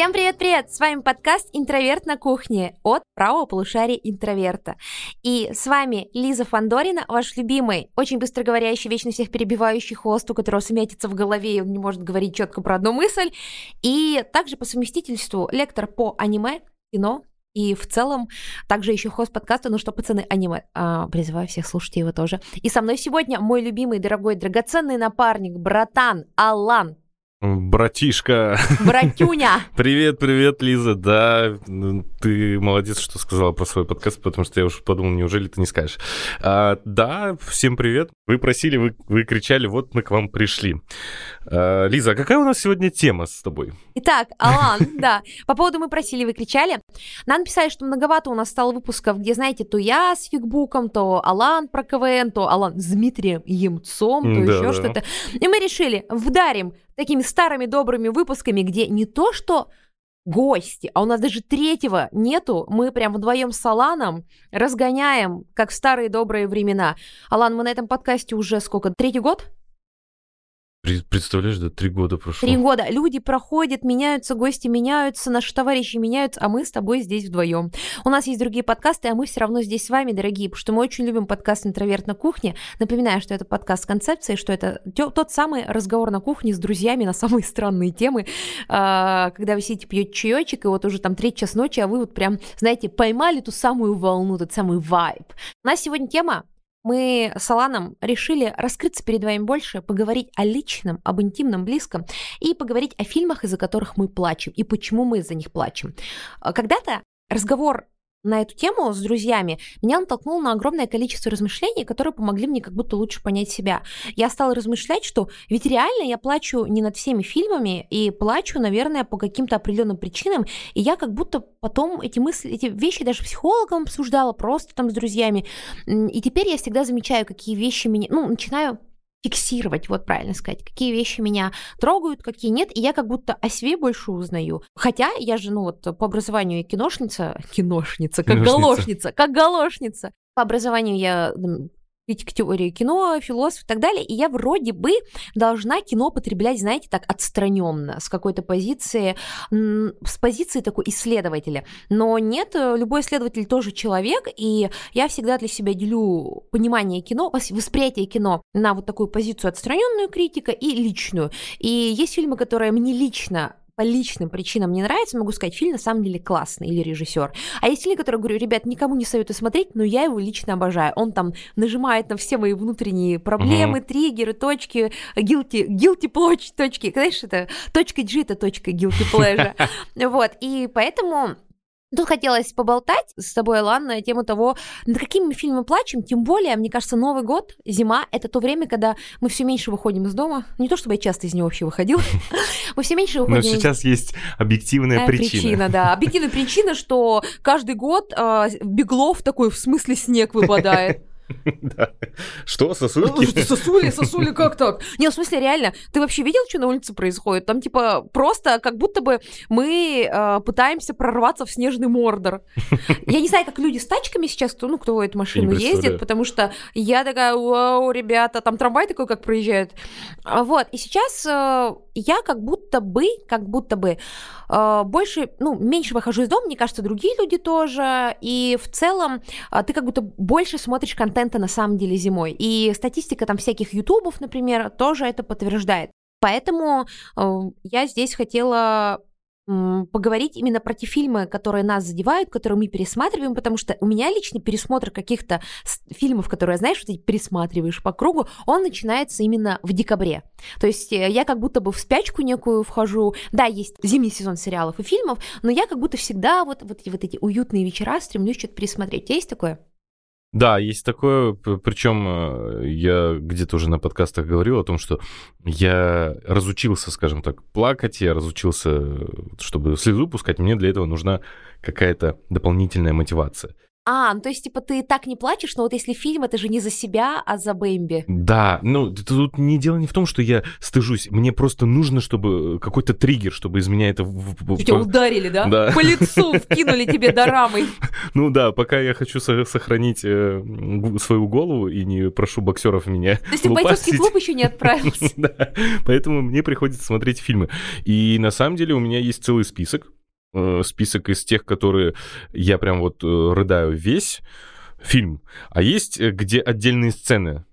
Всем привет-привет! С вами подкаст «Интроверт на кухне» от правого полушария интроверта. И с вами Лиза Фандорина, ваш любимый, очень быстро говорящий, вечно всех перебивающий хост, у которого сумятится в голове, и он не может говорить четко про одну мысль. И также по совместительству лектор по аниме, кино, и в целом также еще хост подкаста «Ну что, пацаны, аниме». А, призываю всех слушать его тоже. И со мной сегодня мой любимый, дорогой, драгоценный напарник, братан Алан. Братишка. Братюня. Привет, привет, Лиза. Да, ну, ты молодец, что сказала про свой подкаст, потому что я уже подумал, неужели ты не скажешь. А, да, всем привет. Вы просили, вы, вы кричали, вот мы к вам пришли. А, Лиза, а какая у нас сегодня тема с тобой? Итак, Алан, да, по поводу мы просили, вы кричали. Нам написали, что многовато у нас стало выпусков, где, знаете, то я с фигбуком, то Алан про КВН, то Алан с Дмитрием Емцом, то да, еще да. что-то. И мы решили, вдарим такими старыми добрыми выпусками, где не то что гости, а у нас даже третьего нету. Мы прям вдвоем с Аланом разгоняем, как в старые добрые времена. Алан, мы на этом подкасте уже сколько? Третий год? Представляешь, да, три года прошло. Три года. Люди проходят, меняются, гости меняются, наши товарищи меняются, а мы с тобой здесь вдвоем. У нас есть другие подкасты, а мы все равно здесь с вами, дорогие, потому что мы очень любим подкаст «Интроверт на кухне». Напоминаю, что это подкаст с концепцией, что это тот самый разговор на кухне с друзьями на самые странные темы, а, когда вы сидите, пьете чаечек, и вот уже там третий час ночи, а вы вот прям, знаете, поймали ту самую волну, тот самый вайб. У нас сегодня тема мы с Аланом решили раскрыться перед вами больше, поговорить о личном, об интимном, близком и поговорить о фильмах, из-за которых мы плачем и почему мы за них плачем. Когда-то разговор на эту тему с друзьями меня натолкнул на огромное количество размышлений, которые помогли мне как будто лучше понять себя. Я стала размышлять, что ведь реально я плачу не над всеми фильмами и плачу, наверное, по каким-то определенным причинам, и я как будто потом эти мысли, эти вещи даже психологом обсуждала, просто там с друзьями, и теперь я всегда замечаю, какие вещи меня, ну, начинаю фиксировать, вот правильно сказать, какие вещи меня трогают, какие нет, и я как будто о себе больше узнаю. Хотя я же, ну вот, по образованию киношница, киношница, как киношница. галошница, как галошница. По образованию я критик теории кино, философ и так далее, и я вроде бы должна кино потреблять, знаете, так отстраненно, с какой-то позиции, с позиции такой исследователя. Но нет, э, любой исследователь тоже человек, и я всегда для себя делю понимание кино, восприятие кино на вот такую позицию отстраненную критика и личную. И есть фильмы, которые мне лично по личным причинам не нравится, могу сказать, фильм на самом деле классный или режиссер. А есть фильм, который говорю, ребят, никому не советую смотреть, но я его лично обожаю. Он там нажимает на все мои внутренние проблемы, mm-hmm. триггеры, точки, guilty, guilty pleasure, точки. Знаешь, это точка G, это точка guilty pleasure. Вот, и поэтому Тут хотелось поболтать с тобой, Алан, на тему того, над какими фильмами плачем, тем более, мне кажется, Новый год, зима — это то время, когда мы все меньше выходим из дома. Не то, чтобы я часто из него вообще выходила. Мы все меньше выходим. Но сейчас есть объективная причина. Причина, да. Объективная причина, что каждый год а, Беглов такой в смысле снег выпадает. Да. Что, сосульки? Сосули, сосули, как так? Не, в смысле, реально, ты вообще видел, что на улице происходит? Там, типа, просто как будто бы мы э, пытаемся прорваться в снежный мордор. Я не знаю, как люди с тачками сейчас, кто, ну, кто в эту машину ездит, потому что я такая, вау, ребята, там трамвай такой, как проезжает. А, вот, и сейчас э, я как будто бы, как будто бы больше, ну, меньше выхожу из дома, мне кажется, другие люди тоже, и в целом э, ты как будто больше смотришь контент контента на самом деле зимой. И статистика там всяких ютубов, например, тоже это подтверждает. Поэтому э, я здесь хотела поговорить именно про те фильмы, которые нас задевают, которые мы пересматриваем, потому что у меня лично пересмотр каких-то фильмов, которые, знаешь, вот ты пересматриваешь по кругу, он начинается именно в декабре. То есть э, я как будто бы в спячку некую вхожу. Да, есть зимний сезон сериалов и фильмов, но я как будто всегда вот, вот, вот эти уютные вечера стремлюсь что-то пересмотреть. Есть такое? Да, есть такое, причем э, я где-то уже на подкастах говорил о том, что я разучился, скажем так, плакать, я разучился, чтобы слезу пускать, мне для этого нужна какая-то дополнительная мотивация. А, ну то есть, типа, ты так не плачешь, но вот если фильм, это же не за себя, а за Бэмби. Да, ну тут не дело не в том, что я стыжусь, мне просто нужно, чтобы какой-то триггер, чтобы из меня это... в- в- Тебя ударили, да? Да. По лицу вкинули тебе дорамой. Ну да, пока я хочу со- сохранить э, свою голову и не прошу боксеров меня То есть ты в бойцовский клуб еще не отправился. Да, поэтому мне приходится смотреть фильмы. И на самом деле у меня есть целый список. Э, Список из тех, которые я прям вот э, рыдаю весь фильм. А есть, э, где отдельные сцены.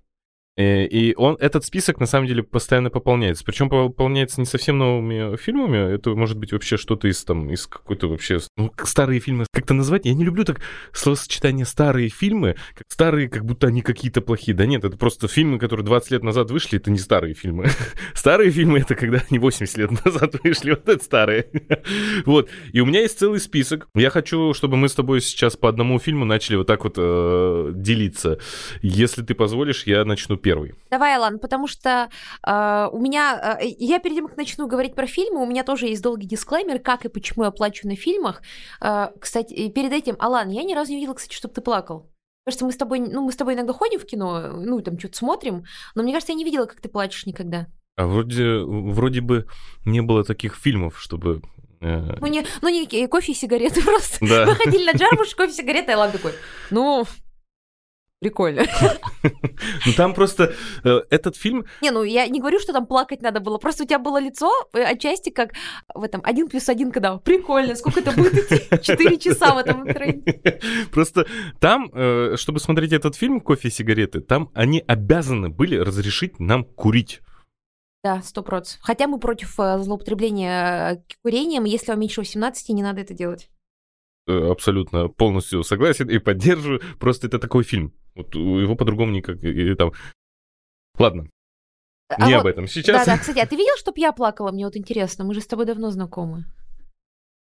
Э, И он, этот список, на самом деле, постоянно пополняется. Причем пополняется не совсем новыми фильмами. Это может быть вообще что-то из, там, из какой-то вообще... Ну, старые фильмы как-то назвать. Я не люблю так словосочетание «старые фильмы», как старые, как будто они какие-то плохие. Да нет, это просто фильмы, которые 20 лет назад вышли, это не старые фильмы. Старые фильмы — это когда они 80 лет назад вышли, вот это старые. Вот. И у меня есть целый список. Я хочу, чтобы мы с тобой сейчас по одному фильму начали вот так вот э, делиться. Если ты позволишь, я начну первый. Давай, Алан, потому что э, у меня... э, я перед тем, как начну говорить про фильмы, у меня тоже есть долгий дисклеймер, как и почему я плачу на фильмах. Э, кстати, и перед этим, Алан, я ни разу не видела, кстати, чтобы ты плакал. Кажется, мы с тобой, ну, мы с тобой иногда ходим в кино, ну, там что-то смотрим, но мне кажется, я не видела, как ты плачешь никогда. А вроде, вроде бы не было таких фильмов, чтобы... э, Ну, не, ну, не э, кофе и сигареты просто. Да. Мы ходили на Джармуш, кофе, сигареты, и Алан такой, ну, прикольно. Ну там просто э, этот фильм... Не, ну я не говорю, что там плакать надо было. Просто у тебя было лицо э, отчасти как в этом один плюс один, когда прикольно, сколько это будет идти? Четыре часа в этом. Просто там, э, чтобы смотреть этот фильм «Кофе и сигареты», там они обязаны были разрешить нам курить. Да, сто процентов. Хотя мы против злоупотребления курением. Если вам меньше 18, не надо это делать. Э, Абсолютно полностью согласен и поддерживаю. Просто это такой фильм. Вот его по-другому никак... и там... Ладно, А не вот- об этом сейчас. Да, да, кстати, а ты видел, чтоб я плакала? Мне вот интересно. Мы же с тобой давно знакомы.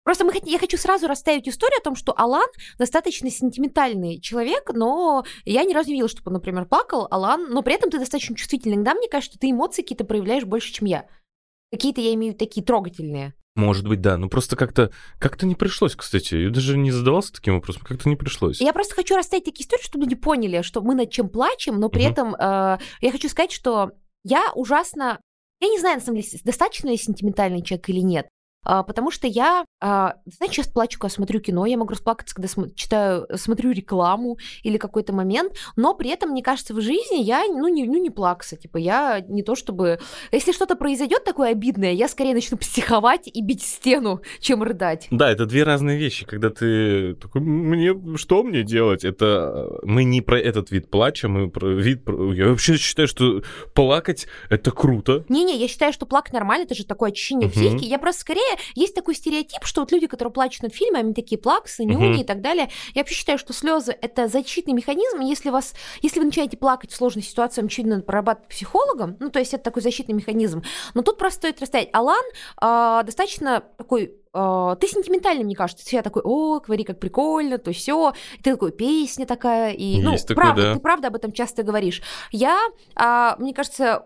Просто мы, я хочу сразу расставить историю о том, что Алан достаточно сентиментальный человек, но я ни разу не видела, чтобы он, например, плакал. Алан, но при этом ты достаточно чувствительный. Иногда мне кажется, что ты эмоции какие-то проявляешь больше, чем я. Какие-то я имею в виду такие трогательные. Может быть, да. Ну просто как-то как-то не пришлось, кстати. Я даже не задавался таким вопросом. Как-то не пришлось. Я просто хочу расставить такие истории, чтобы люди поняли, что мы над чем плачем, но при Мгм. этом э, я хочу сказать, что я ужасно... Я не знаю, на самом деле, достаточно ли я сентиментальный человек или нет. А, потому что я, а, знаете, часто плачу, когда смотрю кино, я могу расплакаться, когда см- читаю, смотрю рекламу или какой-то момент, но при этом, мне кажется, в жизни я, ну, не, ну, не плакса, типа, я не то чтобы... Если что-то произойдет такое обидное, я скорее начну психовать и бить стену, чем рыдать. Да, это две разные вещи. Когда ты такой, мне что мне делать? Это э, мы не про этот вид плача, мы про вид. Я вообще считаю, что плакать это круто. Не-не, я считаю, что плакать нормально, это же такое очищение Мгм. психики. Я просто скорее... Есть такой стереотип, что вот люди, которые плачут над фильмом, они такие плаксы, нюни Мгм. и так далее. Я вообще считаю, что слезы — это защитный механизм. Если, вас, если вы начинаете плакать в сложной ситуации, вам очевидно надо прорабатывать психологом. Ну, то есть это такой защитный механизм. Но тут просто стоит расставить. Алан а, достаточно такой а, ты сентиментальный, мне кажется. Ты всегда такой, о, говори, как прикольно, то все. Ты такой, песня такая. И, ну, Есть такое, правда, да. ты правда об этом часто говоришь. Я, а, мне кажется,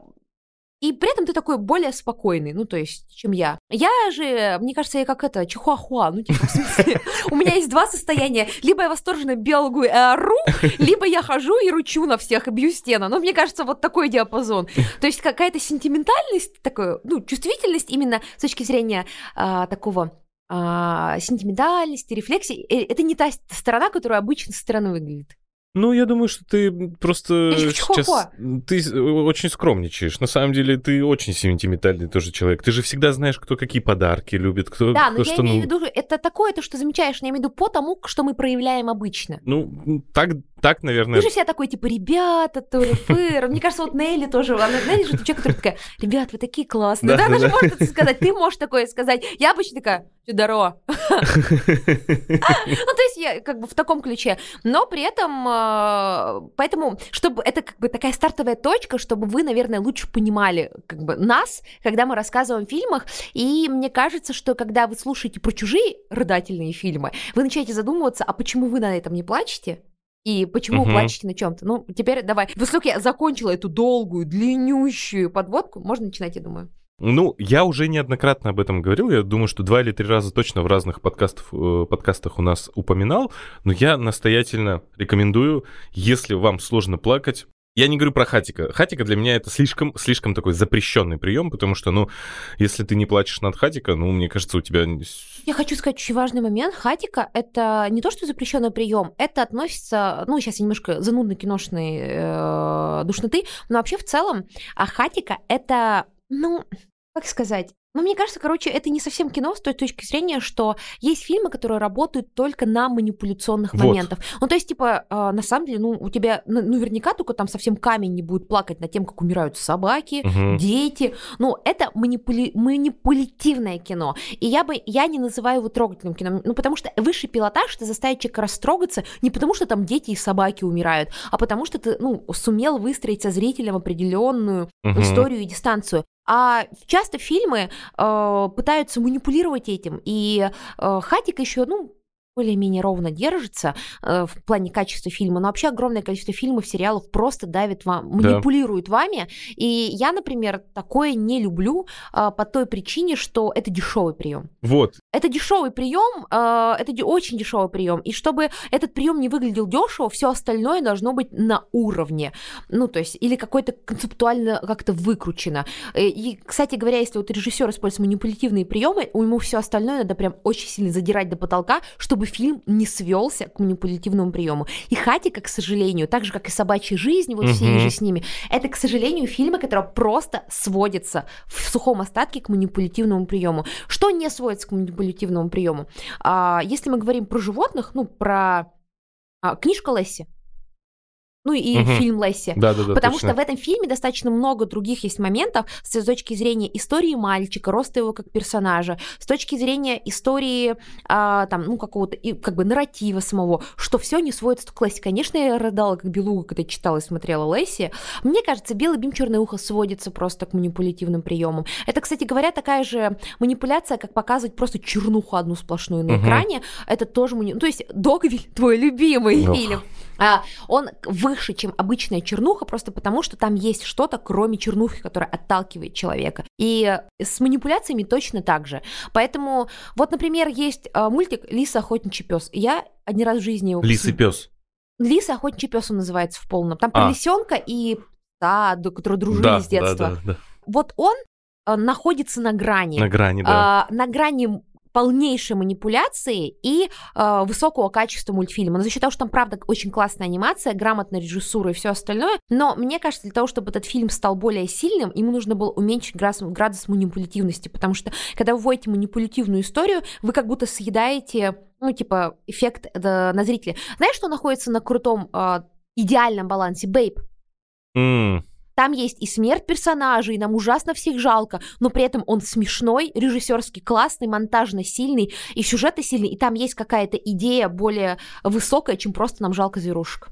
и при этом ты такой более спокойный, ну, то есть, чем я. Я же, мне кажется, я как это, чихуахуа, ну, типа, в смысле, у меня есть два состояния. Либо я восторженно белгую и ору, либо я хожу и ручу на всех и бью стену. Но мне кажется, вот такой диапазон. То есть какая-то сентиментальность, такая, ну, чувствительность именно с точки зрения а, такого а, сентиментальности, рефлексии. Э, Это не та сторона, которая обычно со стороны выглядит. Ну, я думаю, что ты просто сейчас... Ты с- очень скромничаешь. На самом деле, ты очень сентиментальный тоже человек. Ты же всегда знаешь, кто какие подарки любит, кто, Да, но кто я что... имею ну, в виду, это такое, то, что замечаешь, я имею в виду по тому, что мы проявляем обычно. Ну, так, так, наверное... Ты же всегда такой, типа, ребята, тоже фыр. Мне кажется, вот Нелли тоже, она, Нелли же человек, который такая, ребят, вы такие классные. Да, она же может это сказать, ты можешь такое сказать. Я обычно такая, здорово. Ну, то есть я как бы в таком ключе. Но при этом, э, поэтому, чтобы это как бы такая стартовая точка, чтобы вы, наверное, лучше понимали как бы нас, когда мы рассказываем о фильмах. И мне кажется, что когда вы слушаете про чужие рыдательные фильмы, вы начинаете задумываться, а почему вы на этом не плачете? И почему Мгм. плачете на чем-то? Ну, теперь давай. Поскольку я закончила эту долгую, длиннющую подводку, можно начинать, я думаю. Ну, я уже неоднократно об этом говорил. Я думаю, что два или три раза точно в разных подкастах, э, подкастах у нас упоминал. Но я настоятельно рекомендую, если вам сложно плакать, я не говорю про хатика. Хатика для меня это слишком, слишком такой запрещенный прием, потому что, ну, если ты не плачешь над хатика, ну, мне кажется, у тебя... Я хочу сказать очень важный момент. Хатика — это не то, что запрещенный прием, это относится, ну, сейчас я немножко занудно киношной э, душноты, но вообще в целом а хатика — это, ну, как сказать, ну, мне кажется, короче, это не совсем кино с той точки зрения, что есть фильмы, которые работают только на манипуляционных вот. моментах. Ну, то есть, типа, э, на самом деле, ну, у тебя ну, наверняка только там совсем камень не будет плакать над тем, как умирают собаки, угу. дети. Ну, это манипули... манипулятивное кино. И я бы, я не называю его трогательным кино, ну, потому что высший пилотаж — это заставить человека растрогаться не потому, что там дети и собаки умирают, а потому что ты, ну, сумел выстроить со зрителем определенную угу. историю и дистанцию. А часто фильмы э, пытаются манипулировать этим. И э, Хатик еще, ну, более-менее ровно держится э, в плане качества фильма, но вообще огромное количество фильмов, сериалов просто давит вам, манипулирует да. вами. И я, например, такое не люблю э, по той причине, что это дешевый прием. Вот. Это дешевый прием, э, это очень дешевый прием. И чтобы этот прием не выглядел дешево, все остальное должно быть на уровне. Ну, то есть, или какой-то концептуально как-то выкручено. Э, и, кстати говоря, если вот режиссер использует манипулятивные приемы, у ему все остальное надо прям очень сильно задирать до потолка, чтобы чтобы фильм не свелся к манипулятивному приему. И Хатика, к сожалению, так же, как и «Собачья жизнь», вот угу. все же с ними, это, к сожалению, фильмы, которые просто сводятся в сухом остатке к манипулятивному приему. Что не сводится к манипулятивному приему? А, если мы говорим про животных, ну, про а, книжка Лесси, ну и угу. фильм Лесси. Да, да, да, Потому точно. что в этом фильме достаточно много других есть моментов с точки зрения истории мальчика, роста его как персонажа, с точки зрения истории а, там, ну, какого-то и, как бы нарратива самого, что все не сводится к Лесси. Конечно, я рыдала как белуга, когда читала и смотрела Лесси. Мне кажется, белый бим, черное ухо сводится просто к манипулятивным приемам. Это, кстати говоря, такая же манипуляция, как показывать просто чернуху одну сплошную на угу. экране. Это тоже мани... ну, то есть Догвиль, твой любимый Ох. фильм. А, он выше, чем обычная чернуха, просто потому что там есть что-то, кроме чернухи, которая отталкивает человека. И с манипуляциями точно так же. Поэтому, вот, например, есть а, мультик «Лиса, охотничий пес». Я один раз в жизни его... Лис и пес. Лиса, охотничий пес он называется в полном. Там а. лисенка и да, которые дружили да, с детства. Да, да, да. Вот он а, находится на грани. На грани, да. А, на грани полнейшей манипуляции и э, высокого качества мультфильма. Но за счет того, что там, правда, очень классная анимация, грамотная режиссура и все остальное. Но мне кажется, для того, чтобы этот фильм стал более сильным, ему нужно было уменьшить градус, градус манипулятивности, потому что когда вы вводите манипулятивную историю, вы как будто съедаете, ну, типа, эффект э, на зрителя. Знаешь, что находится на крутом э, идеальном балансе? Бейб. Mm. Там есть и смерть персонажей, и нам ужасно всех жалко, но при этом он смешной, режиссерский классный, монтажно сильный, и сюжеты сильный, и там есть какая-то идея более высокая, чем просто нам жалко зверушек.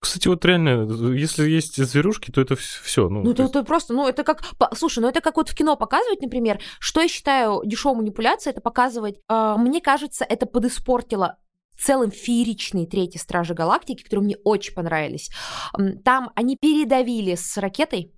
Кстати, вот реально, если есть зверушки, то это все. Ну, ну это, это просто, ну, это как, слушай, ну это как вот в кино показывать, например, что я считаю дешевой манипуляцией, это показывать, э, мне кажется, это подиспортило целым фееричные третьи Стражи Галактики, которые мне очень понравились. Там они передавили с ракетой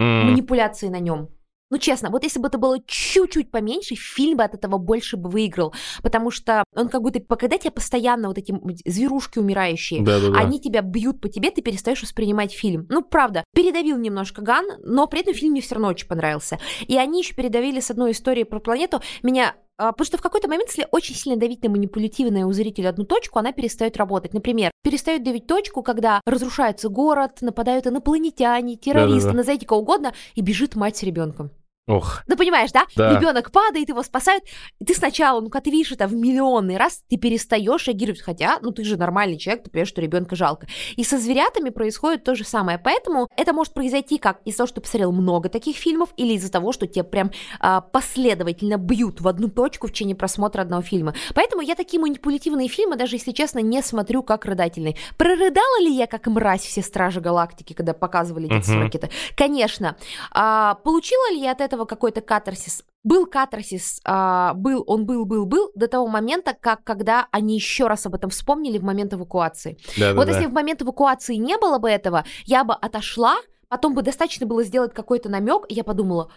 mm. манипуляции на нем. Ну, честно, вот если бы это было чуть-чуть поменьше, фильм бы от этого больше бы выиграл. Потому что он как будто, когда тебя постоянно вот эти зверушки умирающие, Да-да-да. они тебя бьют по тебе, ты перестаешь воспринимать фильм. Ну, правда, передавил немножко Ган, но при этом фильм мне все равно очень понравился. И они еще передавили с одной историей про планету. Меня Потому что в какой-то момент, если очень сильно давить на манипулятивное у зрителя одну точку, она перестает работать. Например, перестает давить точку, когда разрушается город, нападают инопланетяне, террористы, Да-да-да. назовите кого угодно, и бежит мать с ребенком. Ох. Ну, понимаешь, да? да? Ребенок падает, его спасают. И ты сначала, ну, когда ты видишь это в миллионный раз, ты перестаешь реагировать. Хотя, ну, ты же нормальный человек, ты понимаешь, что ребенка жалко. И со зверятами происходит то же самое. Поэтому это может произойти как из-за того, что ты посмотрел много таких фильмов, или из-за того, что тебе прям а, последовательно бьют в одну точку в течение просмотра одного фильма. Поэтому я такие манипулятивные фильмы, даже если честно, не смотрю как рыдательные. Прорыдала ли я как мразь все Стражи Галактики, когда показывали эти uh-huh. ракеты? Конечно. А, получила ли я от этого этого какой-то катарсис. Был катарсис, а, был, он был, был, был до того момента, как когда они еще раз об этом вспомнили в момент эвакуации. Да, вот да, если да. в момент эвакуации не было бы этого, я бы отошла, потом бы достаточно было сделать какой-то намек, и я подумала,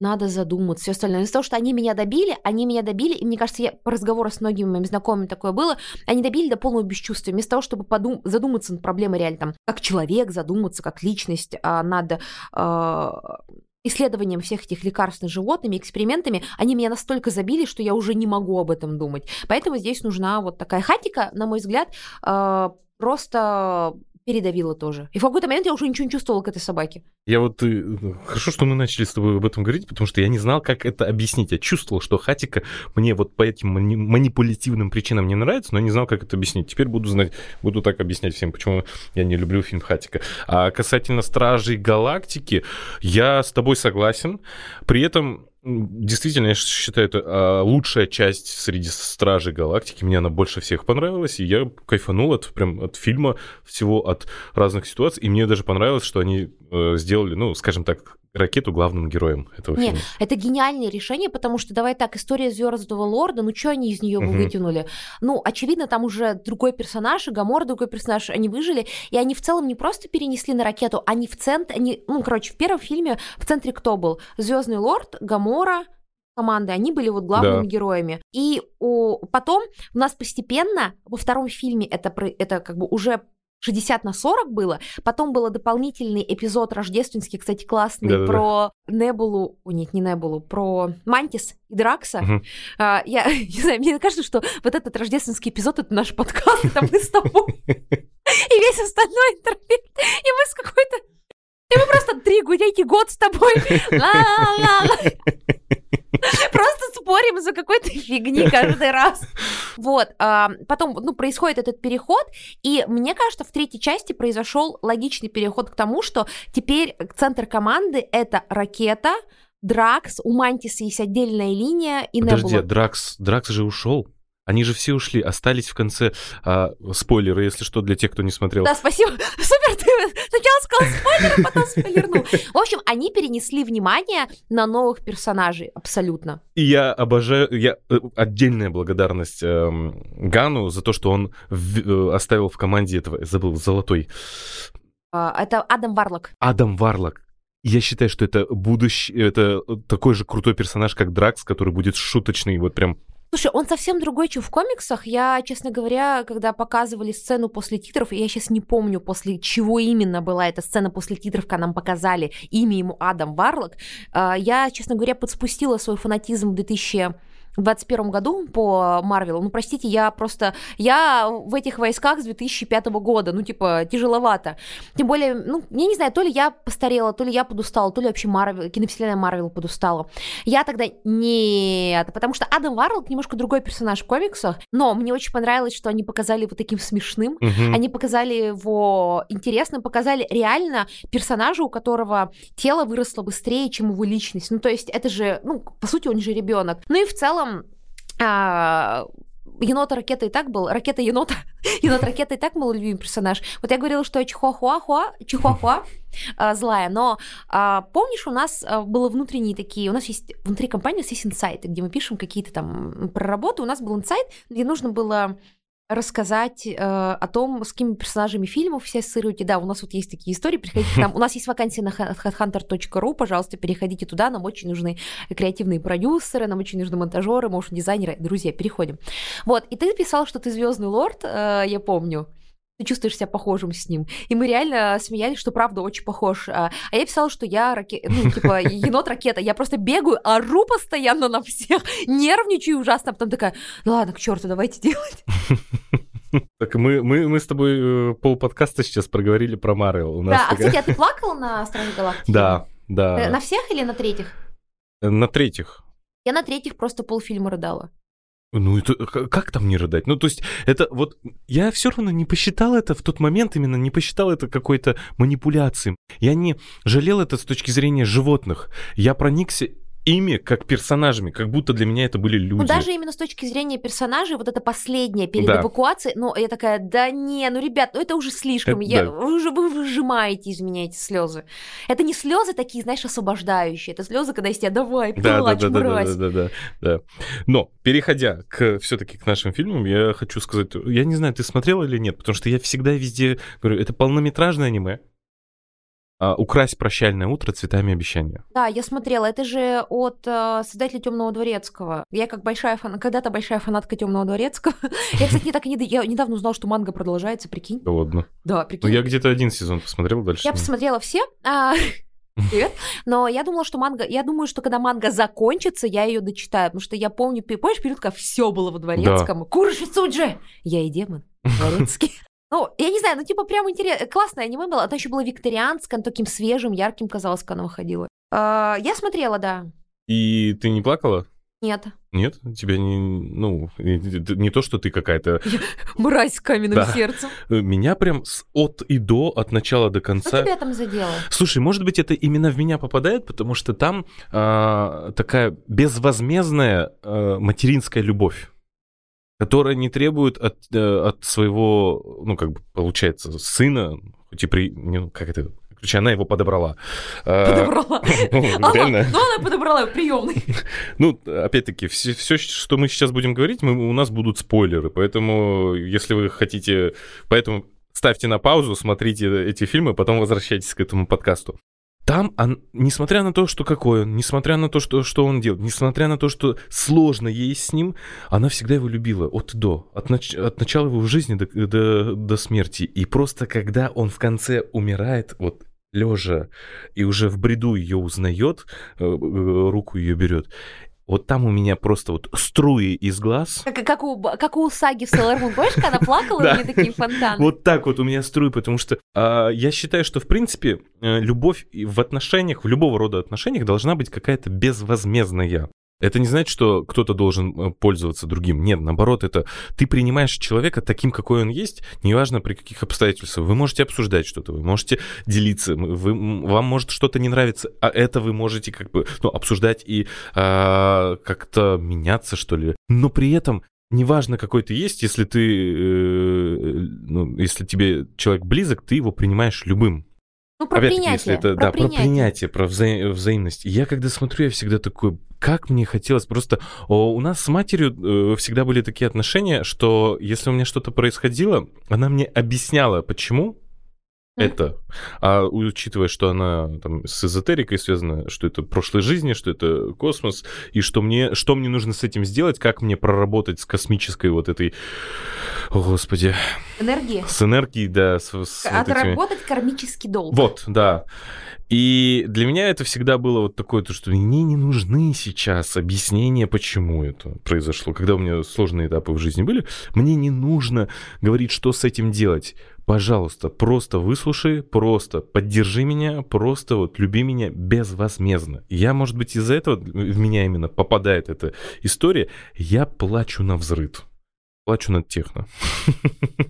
надо задуматься, все остальное. Из-за того, что они меня добили, они меня добили, и мне кажется, я по разговору с многими моими знакомыми такое было, они добили до полного бесчувствия. Вместо того, чтобы подум- задуматься над проблемой реально, там, как человек задуматься, как личность, а, над а, исследованием всех этих лекарств над животными, экспериментами, они меня настолько забили, что я уже не могу об этом думать. Поэтому здесь нужна вот такая хатика, на мой взгляд, а, просто передавила тоже. И в какой-то момент я уже ничего не чувствовала к этой собаке. Я вот... э, Хорошо, что мы начали с тобой об этом говорить, потому что я не знал, как это объяснить. Я чувствовал, что Хатика мне вот по этим мани- манипулятивным причинам не нравится, но не знал, как это объяснить. Теперь буду знать, буду так объяснять всем, почему я не люблю фильм Хатика. А касательно Стражей Галактики, я с тобой согласен. При этом Действительно, я считаю, это а, лучшая часть среди Стражей Галактики. Мне она больше всех понравилась, и я кайфанул от, прям, от фильма, всего от разных ситуаций. И мне даже понравилось, что они э, сделали, ну, скажем так, ракету главным героем этого Не, фильма. это гениальное решение, потому что, давай так, история Звездного Лорда, ну что они из нее Мгм. вытянули? Ну, очевидно, там уже другой персонаж, и Гамор другой персонаж, они выжили, и они в целом не просто перенесли на ракету, они в центре, они, ну, короче, в первом фильме в центре кто был? Звездный Лорд, Гамора, команды, они были вот главными Да. героями. И у, потом у нас постепенно во втором фильме это, это как бы уже 60 на 40 было, потом был дополнительный эпизод рождественский, кстати, классный, Да-да-да. про Небулу, о, нет, не Небулу, про Мантис и Дракса. Мгм. А, я не знаю, мне кажется, что вот этот рождественский эпизод это наш подкаст, это мы с тобой и весь остальной интернет, и мы с какой-то... И мы просто три гуляйки год с тобой. Просто спорим за какой-то фигни каждый раз. Вот. а, Потом, ну, происходит этот переход, и мне кажется, в третьей части произошел логичный переход к тому, что теперь центр команды — это ракета, Дракс, у Мантиса есть отдельная линия, и Подожди, Небула. Дракс, Дракс же ушел. Они же все ушли, остались в конце а, спойлеры, если что, для тех, кто не смотрел. Да, спасибо. Супер, ты сначала сказал спойлер, а потом спойлернул. В общем, они перенесли внимание на новых персонажей, абсолютно. И я обожаю, я э, отдельная благодарность эм, Гану за то, что он в- э, оставил в команде этого, забыл, золотой А, Это Адам Варлок. Адам Варлок. Я считаю, что это будущее, это такой же крутой персонаж, как Дракс, который будет шуточный, вот прям. Слушай, он совсем другой, чем в комиксах. Я, честно говоря, когда показывали сцену после титров, я сейчас не помню, после чего именно была эта сцена после титров, когда нам показали имя ему Адам Варлок, а, я, честно говоря, подспустила свой фанатизм в 2021 году по Марвелу. Ну, простите, я просто... Я в этих войсках с 2005 года, ну, типа, тяжеловато. Тем более, ну, я не знаю, то ли я постарела, то ли я подустала, то ли вообще Марвел, киновселенная Марвел подустала. Я тогда нет, потому что Адам Варлок немножко другой персонаж в комиксах, но мне очень понравилось, что они показали его таким смешным, Мгм. они показали его интересным, показали реально персонажа, у которого тело выросло быстрее, чем его личность. Ну, то есть это же, ну, по сути, он же ребенок. Ну и в целом а, Енота Ракета и так был, Ракета Енота, Енот Ракета и так был любимый персонаж. Вот я говорила, что Чихуахуа, Чихуахуа а, злая, но а, помнишь, у нас было внутренние такие, у нас есть, внутри компании у нас есть инсайты, где мы пишем какие-то там про работу, у нас был инсайт, где нужно было рассказать э, о том, с какими персонажами фильмов все ассоциируете. Да, у нас вот есть такие истории, приходите к нам. У нас есть вакансия на headhunter.ru, пожалуйста, переходите туда, нам очень нужны креативные продюсеры, нам очень нужны монтажеры, моушн дизайнеры. Друзья, переходим. Вот, и ты писал, что ты Звездный лорд, э, я помню. Ты чувствуешь себя похожим с ним. И мы реально смеялись, что правда очень похож. А а я писала, что я ну, типа, енот ракета. Я просто бегаю, ору постоянно на всех, нервничаю ужасно, а потом такая, ну ладно, к черту, давайте делать. Так мы, мы, мы с тобой э, полподкаста сейчас проговорили про Марвел. Да, а, кстати, а ты плакала на Стране Галактики? Да, Э, да. На всех или на третьих? На третьих. Я на третьих просто полфильма рыдала. Ну, это к- как там не рыдать? Ну, то есть, это вот... Я все равно не посчитал это в тот момент именно, не посчитал это какой-то манипуляцией. Я не жалел это с точки зрения животных. Я проникся ими как персонажами, как будто для меня это были люди. Ну, даже именно с точки зрения персонажей, вот это последнее перед Да. эвакуацией, ну, я такая, да не, ну, ребят, ну, это уже слишком, Это я, да. вы уже вы выжимаете из меня эти слезы. Это не слезы такие, знаешь, освобождающие, это слезы, когда из тебя давай, Да, да, плачь, да, да, да, мразь. да, да, да. Но, переходя к все-таки к нашим фильмам, я хочу сказать, я не знаю, ты смотрел или нет, потому что я всегда везде говорю, это полнометражное аниме. А, «Украсть прощальное утро цветами обещания». Да, я смотрела. Это же от э, создателя Темного дворецкого. Я как большая фан... когда-то большая фанатка Темного дворецкого. я, кстати, не так и не... я недавно узнала, что манга продолжается, прикинь. Да ладно. Да, Ну, прикинь. я где-то один сезон посмотрел, дальше. Я посмотрела все. а, Привет. Но я думала, что манга... Я думаю, что когда манга закончится, я ее дочитаю. Потому что я помню... Помнишь период, когда все было во дворецком? Курши Суджи! Я и демон. Дворецкий. Ну, я не знаю, ну, типа, прям интересно. Классное аниме было. Оно еще было викторианское, оно таким свежим, ярким казалось, когда оно выходило. А, Я смотрела, да. И ты не плакала? Нет. Нет? Тебя не... Ну, не то, что ты какая-то... Мразь с каменным Да. сердцем. Э, Меня прям с от и до, от начала до Что конца... тебя там задело? Слушай, может быть, это именно в меня попадает, потому что там а, такая безвозмездная а, материнская любовь, которая не требует от, э, от своего, ну, как бы, получается, сына, хоть и при... ну, как это... Короче, она его подобрала. А, Подобрала. ну, Ага, реально. Ну, она подобрала приемный. Ну, опять-таки, все, что мы сейчас будем говорить, у нас будут спойлеры, поэтому, если вы хотите... Поэтому ставьте на паузу, смотрите эти фильмы, потом возвращайтесь к этому подкасту. Там, он, несмотря на то, что какой он, несмотря на то, что, что он делает, несмотря на то, что сложно ей с ним, она всегда его любила от до, от, нач- от начала его жизни до, до, до смерти. И просто когда он в конце умирает, вот лежа и уже в бреду ее узнает, э, э, руку ее берет, вот там у меня просто вот струи из глаз. Как, как, у, как у Саги в Sailor Moon. Помнишь, когда она плакала, Да. у такие фонтаны? Вот так вот у меня струи, потому что а, я считаю, что в принципе э, любовь в отношениях, в любого рода отношениях должна быть какая-то безвозмездная. Это не значит, что кто-то должен э, пользоваться другим. Нет, наоборот, это ты принимаешь человека таким, какой он есть, неважно при каких обстоятельствах. Вы можете обсуждать что-то, вы можете делиться, вы, вам может что-то не нравиться, а это вы можете как бы ну, обсуждать и а, как-то меняться, что ли. Но при этом неважно, какой ты есть, если ты, э, ну, если тебе человек близок, ты его принимаешь любым. Ну, про Опять-таки, принятие. если это, про да, про принятие. принятие, про вза- взаимность. И я когда смотрю, я всегда такой, как мне хотелось просто... О, у нас с матерью э, всегда были такие отношения, что если у меня что-то происходило, она мне объясняла, почему. Это. А учитывая, что она там с эзотерикой связана, что это прошлой жизни, что это космос, и что мне, что мне нужно с этим сделать, как мне проработать с космической вот этой, о, господи, Энергия. с энергией, да, с, с вот этими... Отработать кармический долг. Вот, да. И для меня это всегда было вот такое, то, что мне не нужны сейчас объяснения, почему это произошло. Когда у меня сложные этапы в жизни были, мне не нужно говорить, что с этим делать. Пожалуйста, просто выслушай, просто поддержи меня, просто вот люби меня безвозмездно. Я, может быть, из-за этого в меня именно попадает эта история, я плачу на взрыв. Плачу над техно.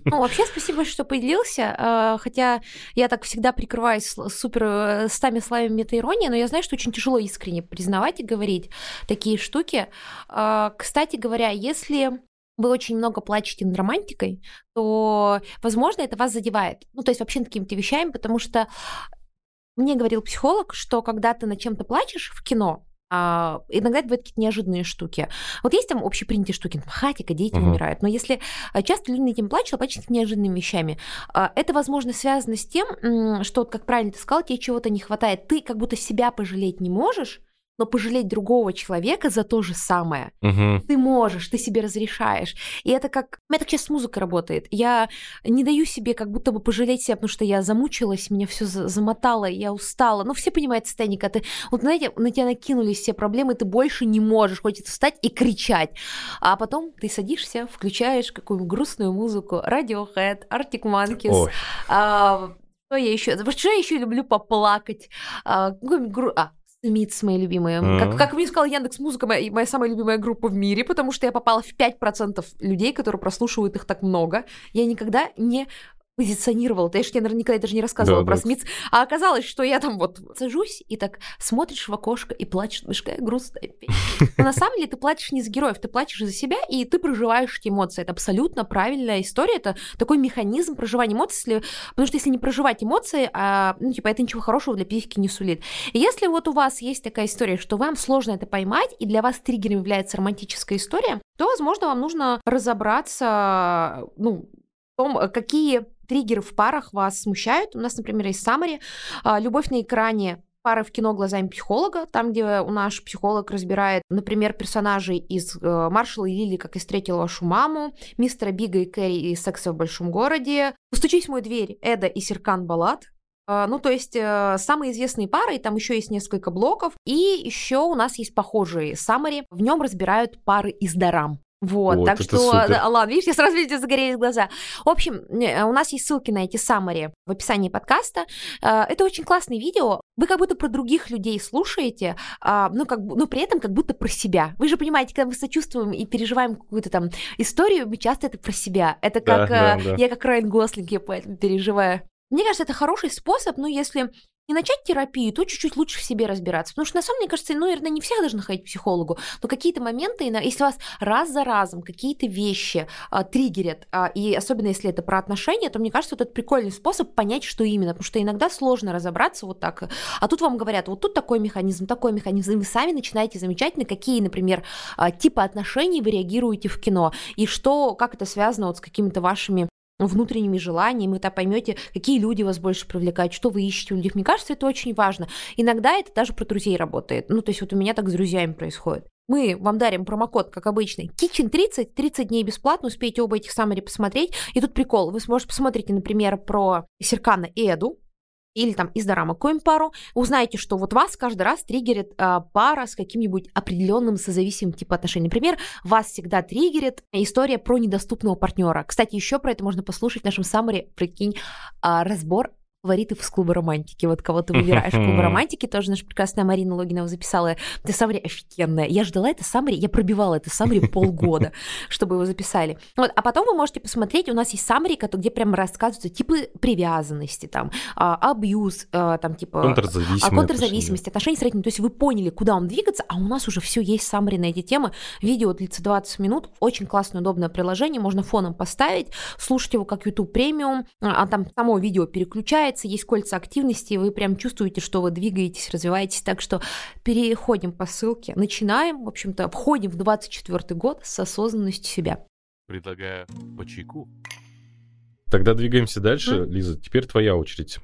Ну, вообще, спасибо, что поделился. э, Хотя я так всегда прикрываюсь супер э, стами словами метаиронии, но я знаю, что очень тяжело искренне признавать и говорить такие штуки. Э, Кстати говоря, если вы очень много плачете над романтикой, то, возможно, это вас задевает. Ну, то есть вообще над какими-то вещами, потому что мне говорил психолог, что когда ты над чем-то плачешь в кино, а, иногда это бывают какие-то неожиданные штуки. Вот есть там общепринятые штуки, там, хатика, дети Мгм. умирают, но если а, часто люди над этим плачут, плачут неожиданными вещами, а, это, возможно, связано с тем, что, вот, как правильно ты сказал, тебе чего-то не хватает. Ты как будто себя пожалеть не можешь, но пожалеть другого человека за то же самое Мгм. ты можешь, ты себе разрешаешь. И это как... У меня так сейчас с музыкой работает. Я не даю себе как будто бы пожалеть себя, потому что я замучилась, меня все замотало, я устала. Ну, все понимают состояние, когда ты... Вот, знаете, на тебя накинулись все проблемы, ты больше не можешь. Хочется встать и кричать. А потом ты садишься, включаешь какую-нибудь грустную музыку. Radiohead, Arctic Monkeys. А, что я еще? Что я еще люблю поплакать? А, гру- а, Смитс, мои любимые. Мгм. Как, как мне сказал Яндекс Музыка, моя, моя самая любимая группа в мире, потому что я попала в 5% людей, которые прослушивают их так много. Я никогда не позиционировала. Ты, я же тебе, наверное, никогда даже не рассказывала Да, про да. Смитс. А оказалось, что я там вот сажусь и так смотришь в окошко и плачешь, думаешь, какая грустная. Но на самом деле ты плачешь не за героев, ты плачешь за себя, и ты проживаешь эти эмоции. Это абсолютно правильная история, это такой механизм проживания эмоций, если- потому что если не проживать эмоции, а, ну, типа, это ничего хорошего для психики не сулит. И если вот у вас есть такая история, что вам сложно это поймать, и для вас триггером является романтическая история, то, возможно, вам нужно разобраться, ну, в том, какие триггеры в парах вас смущают. У нас, например, есть. А, любовь на экране пары в кино глазами психолога, там, где у наш психолог разбирает, например, персонажей из э, Маршала и Лили, как и встретила вашу маму, мистера Бига и Кэрри из Секса в большом городе, Постучись в мою дверь, Эда и Серкан Балат, э, ну, то есть э, самые известные пары, и там еще есть несколько блоков. И еще у нас есть похожие саммари. В нем разбирают пары из Дарам. Вот, вот так что, супер. ладно, видишь, я сразу видите, загорелись глаза. В общем, э, у нас есть ссылки на эти саммари в описании подкаста. Э, это очень классное видео. Вы как будто про других людей слушаете, а, ну, как, но при этом как будто про себя. Вы же понимаете, когда мы сочувствуем и переживаем какую-то там историю, мы часто это про себя. Это как, да, да, да. я как Райан Гослинг, я поэтому переживаю. Мне кажется, это хороший способ, ну, если не начать терапию, то чуть-чуть лучше в себе разбираться. Потому что, на самом деле, кажется, ну, наверное, не все должны ходить к психологу, но какие-то моменты, если вас раз за разом какие-то вещи а, триггерят, а, и особенно если это про отношения, то мне кажется, вот это прикольный способ понять, что именно, потому что иногда сложно разобраться вот так. А тут вам говорят, вот тут такой механизм, такой механизм, и вы сами начинаете замечать, на какие, например, а, типы отношений вы реагируете в кино, и что, как это связано вот с какими-то вашими внутренними желаниями, тогда поймете, какие люди вас больше привлекают, что вы ищете у людей. Мне кажется, это очень важно. Иногда это даже про друзей работает. Ну, то есть вот у меня так с друзьями происходит. Мы вам дарим промокод, как обычно, Kitchen 30, 30 дней бесплатно, успеете оба этих саммари посмотреть. И тут прикол, вы сможете посмотреть, например, про Серкана и Эду, или там из дорама какую пару, узнаете, что вот вас каждый раз триггерит а, пара с каким-нибудь определенным созависимым типом отношений. Например, вас всегда триггерит история про недоступного партнера. Кстати, еще про это можно послушать в нашем саммаре, прикинь, а, разбор фаворитов из клуба романтики. Вот кого ты выбираешь в клубе романтики, тоже наша прекрасная Марина Логинова записала. Это саммари офигенная. Я ждала это саммари, я пробивала это саммари полгода, чтобы его записали. Вот, а потом вы можете посмотреть, у нас есть саммари, где прям рассказываются типы привязанности, там, а, абьюз, а, там, типа... Контрзависимость. А, контрзависимость, отношения с родителями. То есть вы поняли, куда он двигаться, а у нас уже все есть саммари на эти темы. Видео длится 20 минут, очень классное, удобное приложение, можно фоном поставить, слушать его как YouTube премиум, а там само видео переключается, получается, есть кольца активности, и вы прям чувствуете, что вы двигаетесь, развиваетесь. Так что переходим по ссылке, начинаем, в общем-то, входим в 24 год с осознанностью себя. Предлагаю по чайку. Тогда двигаемся дальше. Mm. Лиза, теперь твоя очередь.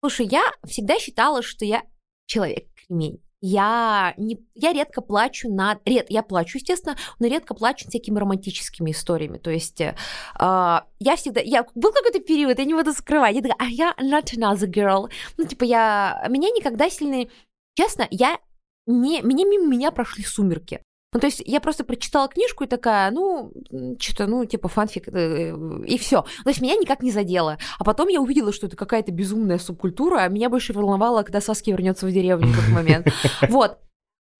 Слушай, я всегда считала, что я человек-кремень. Я, не, я редко плачу на... Ред, я плачу, естественно, но редко плачу всякими романтическими историями. То есть э, я всегда... Я, был какой-то период, я не буду скрывать. Я такая, а я not another girl. Ну, типа, я... Меня никогда сильно... Честно, я не... Меня мимо меня прошли сумерки. Ну, то есть я просто прочитала книжку и такая, ну, что-то, ну, типа фанфик, э, и все. То есть меня никак не задело. А потом я увидела, что это какая-то безумная субкультура, а меня больше волновало, когда Саски вернется в деревню в этот момент. Вот.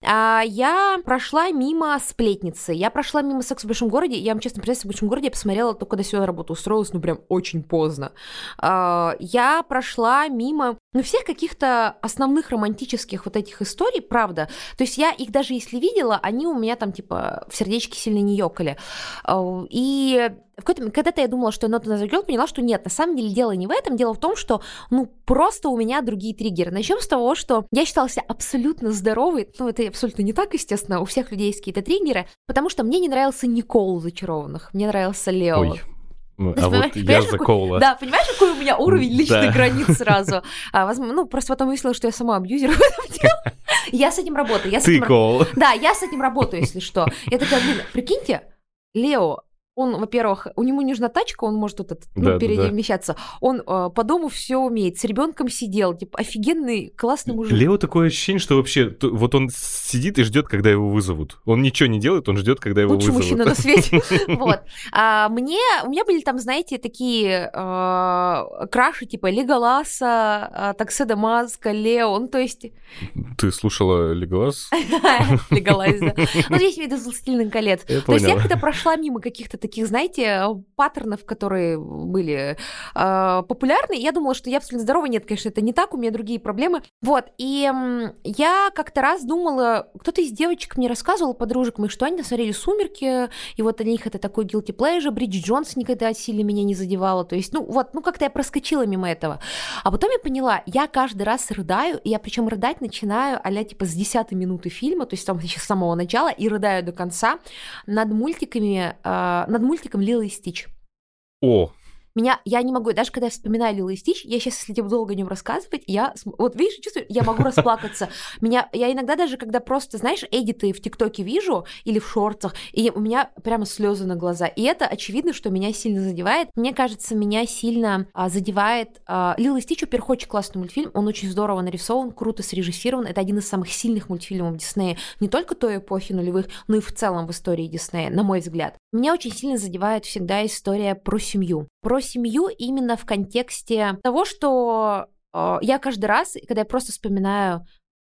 А я прошла мимо сплетницы, я прошла мимо секса в большом городе, я вам честно признаюсь, в большом городе я посмотрела только когда сюда работу устроилась, ну прям очень поздно. А, я прошла мимо, ну, всех каких-то основных романтических вот этих историй, правда. То есть я их даже если видела, они у меня там типа в сердечке сильно не ёкали. А, и какой-то когда-то я думала, что я Not Another Girl, поняла, что нет, на самом деле дело не в этом, дело в том, что, ну, просто у меня другие триггеры. Начнем с того, что я считала себя абсолютно здоровой, ну, это абсолютно не так, естественно, у всех людей есть какие-то триггеры, потому что мне не нравился Никол зачарованных, мне нравился Лео. Ой. Ну, а вот я за Коула. Да, понимаешь, какой у меня уровень личных да. границ сразу? А, возможно, ну, просто потом выяснилось, что я сама абьюзер в этом деле. Я с этим работаю. Я с Ты этим... Коул. Да, я с этим работаю, если что. Я такая, блин, прикиньте, Лео он, во-первых, у него нужна тачка, он может вот этот, ну, да, перемещаться. Да. Он э, по дому все умеет, с ребенком сидел, типа офигенный, классный мужик. Лео такое ощущение, что вообще вот он сидит и ждет, когда его вызовут. Он ничего не делает, он ждет, когда его Лучший вызовут. мужчина на свете. Вот. А мне, у меня были там, знаете, такие э, краши типа Леголаса, Такседа Маска, Лео, ну то есть... Ты слушала Леголас? Леголас, да. Ну здесь видно «Властелин колец». То есть я когда прошла мимо каких-то таких, знаете, паттернов, которые были э, популярны. Я думала, что я абсолютно здорова. Нет, конечно, это не так, у меня другие проблемы. Вот, и э, я как-то раз думала, кто-то из девочек мне рассказывал, подружек моих, что они смотрели «Сумерки», и вот для них это такой guilty pleasure. Бриджит Джонс никогда сильно меня не задевала. То есть, ну вот, ну как-то я проскочила мимо этого. А потом я поняла, я каждый раз рыдаю, и я причем рыдать начинаю а типа с 10 минуты фильма, то есть там с самого начала, и рыдаю до конца над мультиками, э, над мультиком Лила и Стич. О, меня, я не могу, даже когда я вспоминаю Лилу и Стич, я сейчас, если тебе долго о нем рассказывать, я, вот видишь, чувствую, я могу расплакаться. Меня, я иногда даже, когда просто, знаешь, эдиты в ТикТоке вижу или в шортах, и у меня прямо слезы на глаза. И это очевидно, что меня сильно задевает. Мне кажется, меня сильно а, задевает... А, Лила и Стич, во-первых, очень классный мультфильм, он очень здорово нарисован, круто срежиссирован. Это один из самых сильных мультфильмов Диснея, не только той эпохи нулевых, но и в целом в истории Диснея, на мой взгляд. Меня очень сильно задевает всегда история про семью. Про семью именно в контексте того, что э, я каждый раз, когда я просто вспоминаю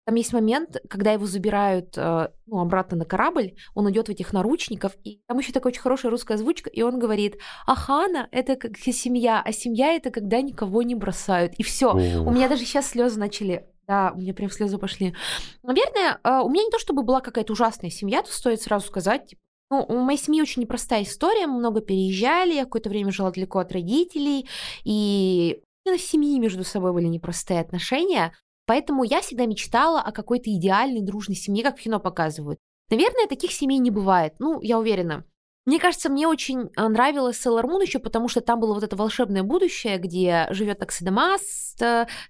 там есть момент, когда его забирают э, ну, обратно на корабль, он идет в этих наручников, и там еще такая очень хорошая русская озвучка, и он говорит, а Хана это как семья, а семья это когда никого не бросают. И все. У меня даже сейчас слезы начали да, у меня прям слезы пошли. Наверное, э, у меня не то чтобы была какая-то ужасная семья, тут стоит сразу сказать, типа, ну, у моей семьи очень непростая история. Мы много переезжали, я какое-то время жила далеко от родителей, и в семьи между собой были непростые отношения. Поэтому я всегда мечтала о какой-то идеальной дружной семье, как в кино показывают. Наверное, таких семей не бывает. Ну, я уверена. Мне кажется, мне очень а, нравилась Sailor Moon еще, потому что там было вот это волшебное будущее, где живет Оксидамас,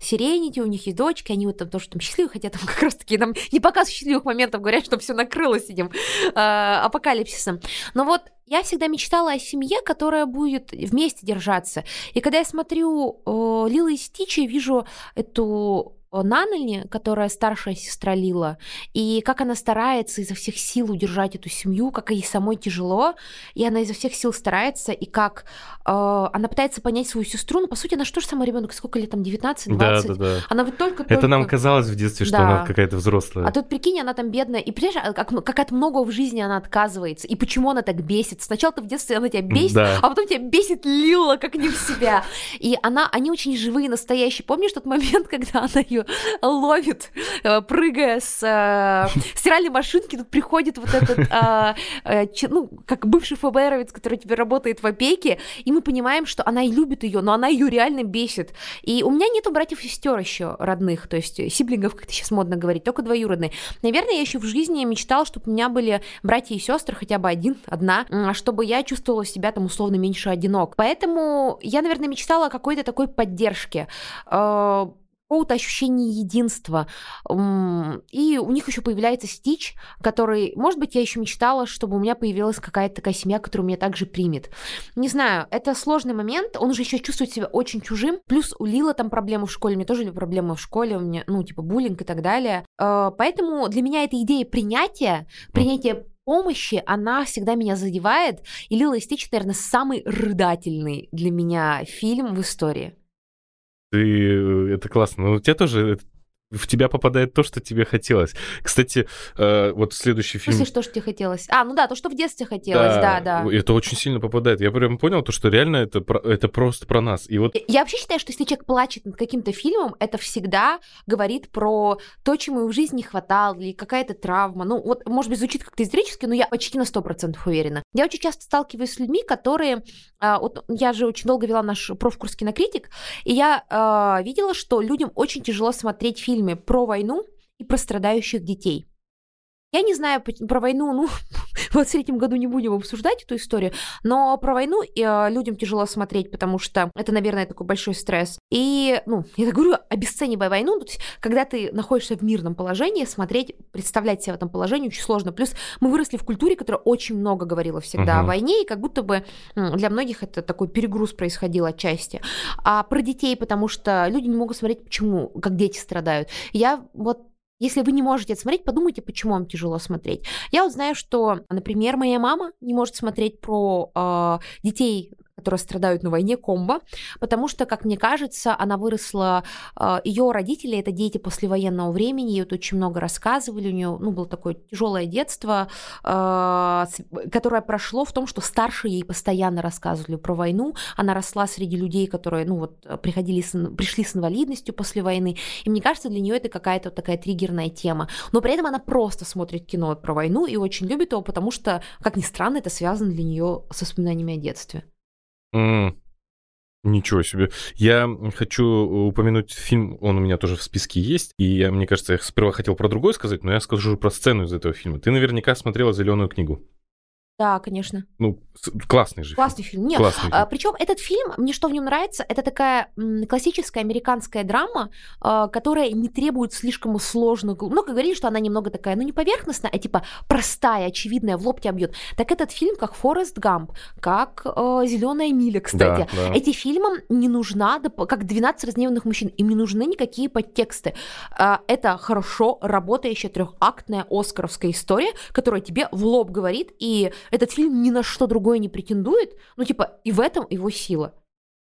Сиренити, у них есть дочки, они вот там тоже там счастливы, хотя там как раз-таки нам не показывают счастливых моментов, говорят, что все накрылось этим э, апокалипсисом. Но вот я всегда мечтала о семье, которая будет вместе держаться. И когда я смотрю э, Лила и Стича, вижу эту Нанельни, которая старшая сестра Лила, и как она старается изо всех сил удержать эту семью, как ей самой тяжело, и она изо всех сил старается, и как э, она пытается понять свою сестру, но по сути она что же самый ребенок, сколько лет там, 19-20? Да, да, да. Она вот только, Это только... нам казалось в детстве, что Да. она какая-то взрослая. А тут, прикинь, она там бедная. И понимаешь, а как, как от многого в жизни она отказывается. И почему она так бесит? Сначала ты в детстве она тебя бесит, Да. а потом тебя бесит Лила, как не в себя. И она, они очень живые, настоящие. Помнишь тот момент, когда она ее ловит, э, прыгая с э, стиральной машинки, тут приходит вот этот, э, ну, как бывший ФБРовец, который теперь работает в опеке, и мы понимаем, что она и любит ее, но она ее реально бесит. И у меня нету братьев и сестер еще родных, то есть сиблингов, как это сейчас модно говорить, только двоюродные. Наверное, я еще в жизни мечтала, чтобы у меня были братья и сестры, хотя бы один, одна, м, чтобы я чувствовала себя там условно меньше одинок. Поэтому я, наверное, мечтала о какой-то такой поддержке. Какого-то ощущения единства. И у них еще появляется Стич, который, может быть, я еще мечтала, чтобы у меня появилась какая-то такая семья, которая меня также примет. Не знаю, это сложный момент, он уже еще чувствует себя очень чужим, плюс у Лила там проблемы в школе, у меня тоже были проблемы в школе, у меня, ну, типа, буллинг и так далее. Э, Поэтому для меня эта идея принятия, принятия помощи, она всегда меня задевает. И Лила и Стич, наверное, самый рыдательный для меня фильм в истории. Ты, э, это классно. Но у тебя тоже в тебя попадает то, что тебе хотелось. Кстати, э, вот следующий фильм... смысле, что же тебе хотелось? А, ну да, то, что в детстве хотелось, да, да. Это очень сильно попадает. Я прям понял, то, что реально это, про- это просто про нас. И вот Я вообще считаю, что если человек плачет над каким-то фильмом, это всегда говорит про то, чему ему в жизни не хватало, или какая-то травма. Ну, вот, может быть, звучит как-то исторически, но я почти на 100% уверена. Я очень часто сталкиваюсь с людьми, которые... а, вот я же очень долго вела наш профкурс кинокритик, и я а, видела, что людям очень тяжело смотреть фильмы про войну и про страдающих детей. Я не знаю про войну, ну, в 23 году не будем обсуждать эту историю, но про войну э, людям тяжело смотреть, потому что это, наверное, такой большой стресс. И, ну, я так говорю, обесценивая войну, то есть, когда ты находишься в мирном положении, смотреть, представлять себя в этом положении очень сложно. Плюс мы выросли в культуре, которая очень много говорила всегда Мгм. о войне, и как будто бы для многих это такой перегруз происходил отчасти. А про детей, потому что люди не могут смотреть, почему, как дети страдают. Я вот если вы не можете это смотреть, подумайте, почему вам тяжело смотреть. Я вот знаю, что, например, моя мама не может смотреть про э, детей, которые страдают на войне, комбо, потому что, как мне кажется, она выросла, ее родители это дети послевоенного времени, ей вот очень много рассказывали, у нее ну, было такое тяжелое детство, с- которое прошло в том, что старшие ей постоянно рассказывали про войну, она росла среди людей, которые, ну вот, приходили с, пришли с инвалидностью после войны, и мне кажется, для нее это какая-то такая триггерная тема. Но при этом она просто смотрит кино про войну и очень любит его, потому что, как ни странно, это связано для нее с воспоминаниями о детстве. М, Ничего себе. Я хочу упомянуть фильм, он у меня тоже в списке есть, и я, мне кажется, я сперва хотел про другой сказать, но я скажу про сцену из этого фильма. Ты наверняка смотрела «Зеленую книгу». Да, конечно. Ну, классный же Классный фильм. Нет, Классный а, причем этот фильм, мне что в нем нравится, это такая м, классическая американская драма, а, которая не требует слишком сложных... Ну, как говорили, что она немного такая, ну, не поверхностная, а типа простая, очевидная, в лоб тебя бьет. Так этот фильм, как Форест Гамп, как э, Зеленая миля, кстати. Да, да. Эти фильмам не нужна, как 12 разгневанных мужчин, им не нужны никакие подтексты. А, это хорошо работающая трехактная оскаровская история, которая тебе в лоб говорит, и этот фильм ни на что другое не претендует. Ну, типа, и в этом его сила.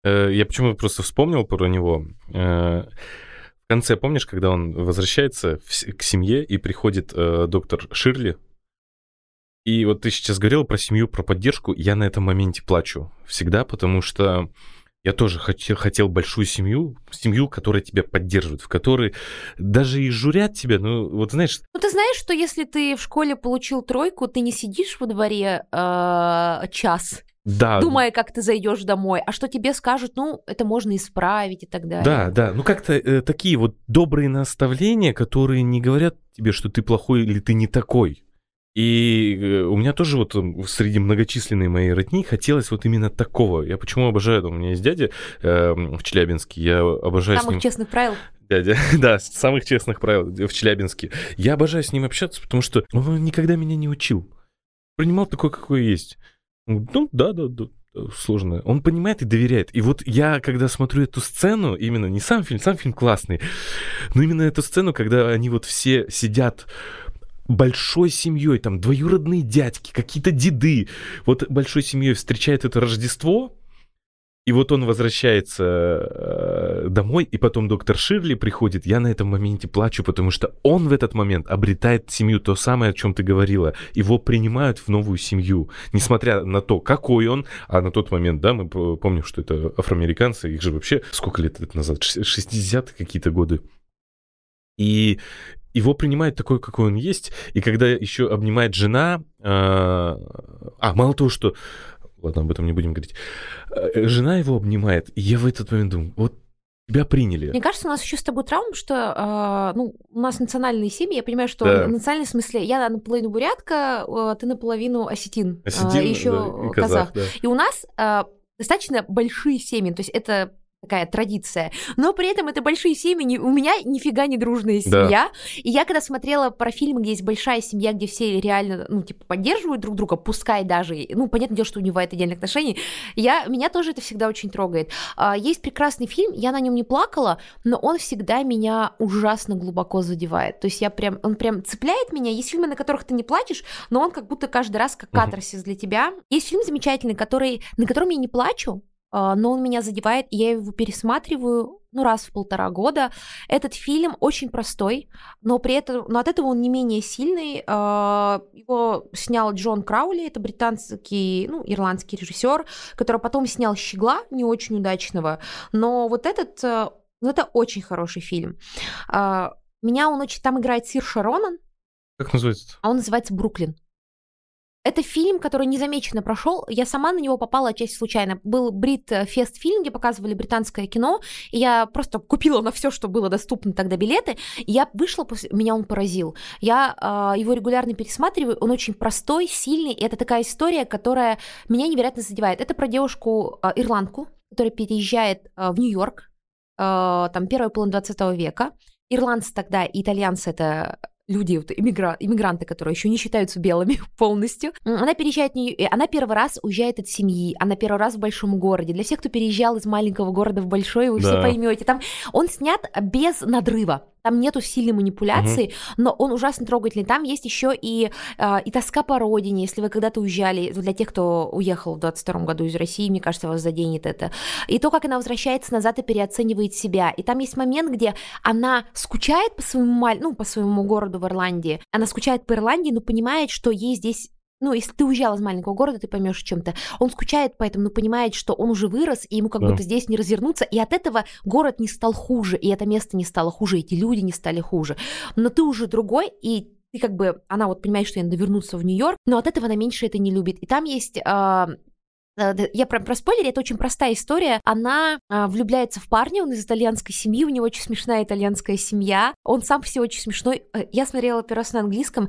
Э, Я почему просто вспомнил про него. Э, В конце, помнишь, когда он возвращается к семье и приходит э, доктор Ширли? И вот ты сейчас говорил про семью, про поддержку. Я на этом моменте плачу всегда, потому что я тоже хотел, хотел большую семью, семью, которая тебя поддерживает, в которой даже и журят тебя, ну, вот знаешь, Ну, ты знаешь, что если ты в школе получил тройку, ты не сидишь во дворе э, час, да, думая, как ты зайдешь домой, а что тебе скажут, ну, это можно исправить и так далее. Да, да, ну как-то э, такие вот добрые наставления, которые не говорят тебе, что ты плохой или ты не такой. И э, у меня тоже вот м, среди многочисленной моей родни хотелось вот именно такого. Я почему обожаю, у меня есть дядя э, в Челябинске, я обожаю с Самых ним... честных правил. Дядя, да, с самых честных правил в Челябинске. Я обожаю с ним общаться, потому что он никогда меня не учил. Принимал такой, какой есть. Ну, да, да, да, да, сложно. Он понимает и доверяет. И вот я, когда смотрю эту сцену, именно не сам фильм, сам фильм классный, но именно эту сцену, когда они вот все сидят большой семьей, там двоюродные дядьки, какие-то деды, вот большой семьей встречает это Рождество, и вот он возвращается э, домой, и потом доктор Ширли приходит. Я на этом моменте плачу, потому что он в этот момент обретает семью, то самое, о чем ты говорила. Его принимают в новую семью, несмотря на то, какой он. А на тот момент, да, мы помним, что это афроамериканцы, их же вообще сколько лет назад? 60-е какие-то годы. И его принимают такой, какой он есть. И когда еще обнимает жена... э, а, мало того, что... Ладно, об этом не будем говорить. Э, Жена его обнимает, и я в этот момент думаю, вот тебя приняли. Мне кажется, у нас еще с тобой травма, что э, ну, у нас национальные семьи. Я понимаю, что Да. в смысле я наполовину бурятка, э, ты наполовину осетин, э, Осетин, еще да, и казах. казах, да. И у нас э, достаточно большие семьи, то есть это такая традиция. Но при этом это большие семьи, не- у меня нифига не дружная Да. семья. И я когда смотрела про фильмы, где есть большая семья, где все реально, ну, типа, поддерживают друг друга, пускай даже, ну, понятное дело, что не бывает идеальных отношений, я, меня тоже это всегда очень трогает. А, Есть прекрасный фильм, я на нем не плакала, но он всегда меня ужасно глубоко задевает. То есть я прям, он прям цепляет меня. Есть фильмы, на которых ты не плачешь, но он как будто каждый раз как катарсис для тебя. Есть фильм замечательный, который, на котором я не плачу, но он меня задевает, и я его пересматриваю ну, раз в полтора года. Этот фильм очень простой, но при этом, но от этого он не менее сильный. А, Его снял Джон Краули, это британский, ну, ирландский режиссер, который потом снял «Щегла», не очень удачного. Но вот этот, э, ну, это очень хороший фильм. А, Меня он очень... Там играет Сир Шаронан, Как называется? а он называется «Бруклин». Это фильм, который незамеченно прошел. Я сама на него попала отчасти случайно. Был Брит Фест фильм, где показывали британское кино. И я просто купила на все, что было доступно тогда билеты. И я вышла, после... меня он поразил. Я а, его регулярно пересматриваю. Он очень простой, сильный. И это такая история, которая меня невероятно задевает. Это про девушку а, ирландку, которая переезжает а, в Нью-Йорк, а, там первая половина 20 века. Ирландцы тогда и итальянцы это люди, вот, иммигра- иммигранты, которые еще не считаются белыми полностью. Она переезжает, Нью- э, она первый раз уезжает от семьи, она первый раз в большом городе. Для всех, кто переезжал из маленького города в большой, вы все Да. поймете. Там он снят без надрыва. Там нету сильной манипуляции, но он ужасно трогательный. Там есть еще и, а, и тоска по родине. Если вы когда-то уезжали, для тех, кто уехал в 22 году из России, мне кажется, вас заденет это. И то, как она возвращается назад и переоценивает себя. И там есть момент, где она скучает по своему, ну, по своему городу в Ирландии. Она скучает по Ирландии, но понимает, что ей здесь ну, если ты уезжал из маленького города, ты поймешь чем-то. Он скучает поэтому, но понимает, что он уже вырос, и ему как Да. будто здесь не развернуться. И от этого город не стал хуже, и это место не стало хуже, эти люди не стали хуже. Но ты уже другой, и ты как бы, она вот понимает, что ей надо вернуться в Нью-Йорк, но от этого она меньше это не любит. И там есть а, э, я про, про спойлер, это очень простая история. Она а, влюбляется в парня, он из итальянской семьи, у него очень смешная итальянская семья. Он сам все очень смешной. Э, Я смотрела первый раз на английском.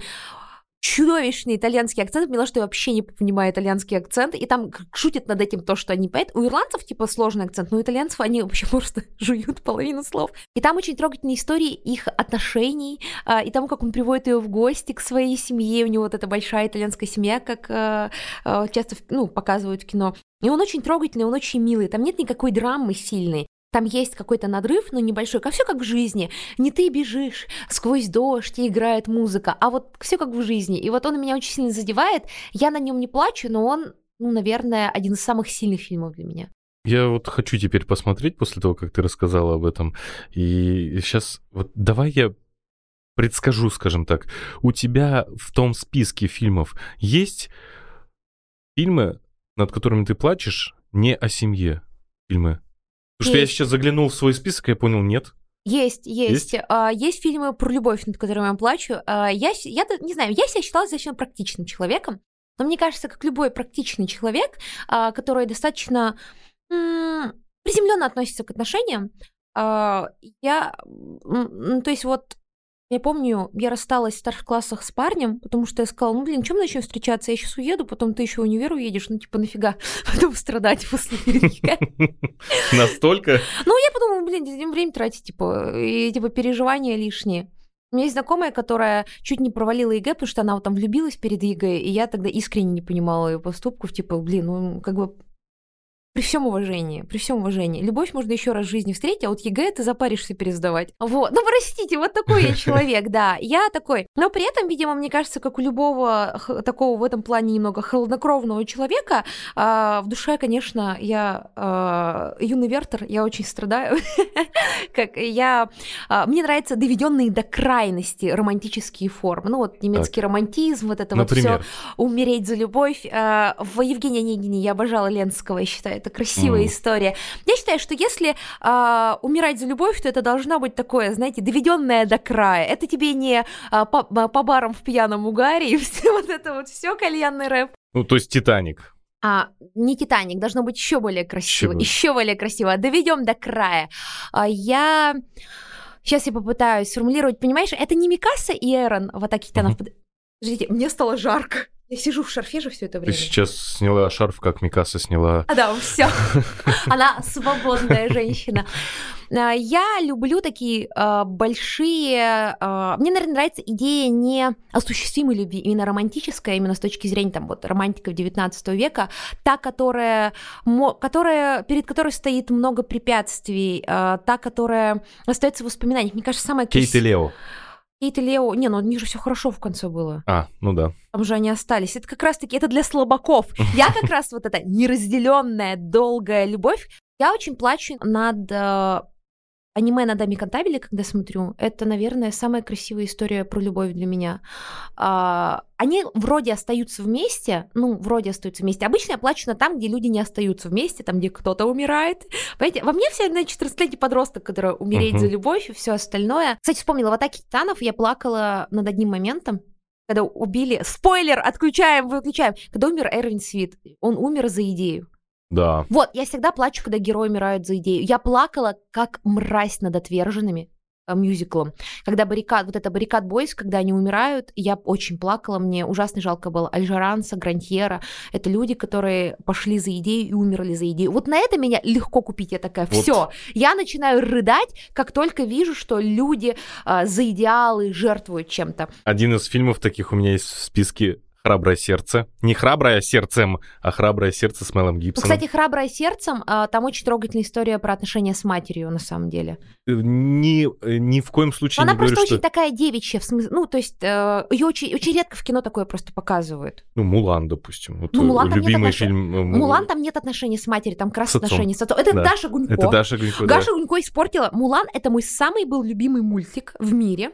Чудовищный итальянский акцент. Поняла, что я вообще не понимаю итальянский акцент. И там шутят над этим то, что они поэт. У ирландцев, типа, сложный акцент, но у итальянцев они вообще просто жуют половину слов. И там очень трогательные истории их отношений, а, и тому, как он приводит ее в гости к своей семье. У него вот эта большая итальянская семья, как а, а, часто ну, показывают в кино. И он очень трогательный, он очень милый. Там нет никакой драмы сильной. Там есть какой-то надрыв, но небольшой, как все как в жизни. Не ты бежишь сквозь дождь и играет музыка, а вот все как в жизни. И вот он меня очень сильно задевает. Я на нем не плачу, но он, ну, наверное, один из самых сильных фильмов для меня. Я вот хочу теперь посмотреть после того, как ты рассказала об этом. И сейчас вот давай я предскажу, скажем так. У тебя в том списке фильмов есть фильмы, над которыми ты плачешь, не о семье фильмы? Потому что я сейчас заглянул в свой список, и я понял, нет. Есть, есть. Есть, а, есть фильмы про любовь, над которыми я плачу. А, я, я не знаю, я себя считала достаточно практичным человеком, но мне кажется, как любой практичный человек, а, который достаточно приземленно относится к отношениям, а, я, то есть вот я помню, я рассталась в старших классах с парнем, потому что я сказала, ну, блин, чем начнем встречаться? Я сейчас уеду, потом ты еще в универ уедешь, ну, типа, нафига потом страдать после переезда. Настолько? Ну, я подумала, блин, время тратить, типа, и, типа, переживания лишние. У меня есть знакомая, которая чуть не провалила ЕГЭ, потому что она вот там влюбилась перед ЕГЭ, и я тогда искренне не понимала ее поступков, типа, блин, ну, как бы при всем уважении, при всем уважении. Любовь можно еще раз в жизни встретить, а вот ЕГЭ ты запаришься пересдавать. Вот. Ну, простите, вот такой я человек, да. Я такой. Но при этом, видимо, мне кажется, как у любого такого в этом плане немного холоднокровного человека, а, в душе, конечно, я а, юный Вертер, я очень страдаю. как я... А, мне нравятся доведенные до крайности романтические формы. Ну, вот немецкий романтизм, вот это вот все. Умереть за любовь. В Евгении Онегине я обожала Ленского, я считаю, это красивая mm. история. Я считаю, что если э, умирать за любовь, то это должно быть такое, знаете, доведенное до края. Это тебе не э, по, по барам в пьяном угаре и все вот это вот все кальянный рэп. Ну, то есть Титаник. А, не Титаник, должно быть еще более красиво, еще, еще более красиво. Доведем до края. А, я сейчас я попытаюсь сформулировать, понимаешь, это не Микаса и Эрон в атаке титанов. Uh-huh. Подождите, мне стало жарко. Я сижу в шарфе же все это время. Ты сейчас сняла шарф, как Микаса сняла. А, да, все. Она свободная женщина. А, я люблю такие э, большие... Э, мне, наверное, нравится идея не осуществимой любви, именно романтическая, именно с точки зрения там, вот, романтиков 19 века, та, которая, которая, перед которой стоит много препятствий, э, та, которая остается в воспоминаниях. Мне кажется, самая... Кейт и Лео. Кейт и Лео... Не, ну у них же все хорошо в конце было. А, ну да. Там же они остались. Это как раз-таки, это для слабаков. Я как раз вот эта неразделенная долгая любовь, я очень плачу над э, аниме на Даме Кантабеле, когда смотрю, это, наверное, самая красивая история про любовь для меня. А, они вроде остаются вместе, ну, вроде остаются вместе. Обычно я плачу на там, где люди не остаются вместе, там, где кто-то умирает. Понимаете, во мне все, значит, 14-летний подросток, который умереть uh-huh. за любовь и все остальное. Кстати, вспомнила, в «Атаке титанов» я плакала над одним моментом, когда убили... Спойлер! Отключаем, выключаем. Когда умер Эрвин Свит. Он умер за идею. Да. Вот, я всегда плачу, когда герои умирают за идею. Я плакала, как мразь над отверженными э, мюзиклом. Когда баррикад, вот это баррикад бойс, когда они умирают, я очень плакала, мне ужасно жалко было Альжаранса, Грантьера. Это люди, которые пошли за идею и умерли за идею. Вот на это меня легко купить. Я такая, все. Вот. Я начинаю рыдать, как только вижу, что люди э, за идеалы жертвуют чем-то. Один из фильмов таких у меня есть в списке Храброе сердце. Не храброе сердцем, а храброе сердце с Мелом Гибсоном. Кстати, храброе сердцем, а, там очень трогательная история про отношения с матерью, на самом деле. Э, ни, э, ни в коем случае Она не просто говорю, очень что... такая девичья, в смысле, ну, то есть э, ее очень, очень редко в кино такое просто показывают. Ну, Мулан, допустим. Вот ну, Мулан там любимый нет фильм. Мулан там нет отношений с матерью, там как раз отношения с отцом. Это да. Даша Гунько. Это Даша Гунько, Даша да. Гунько испортила. Мулан — это мой самый был любимый мультик в мире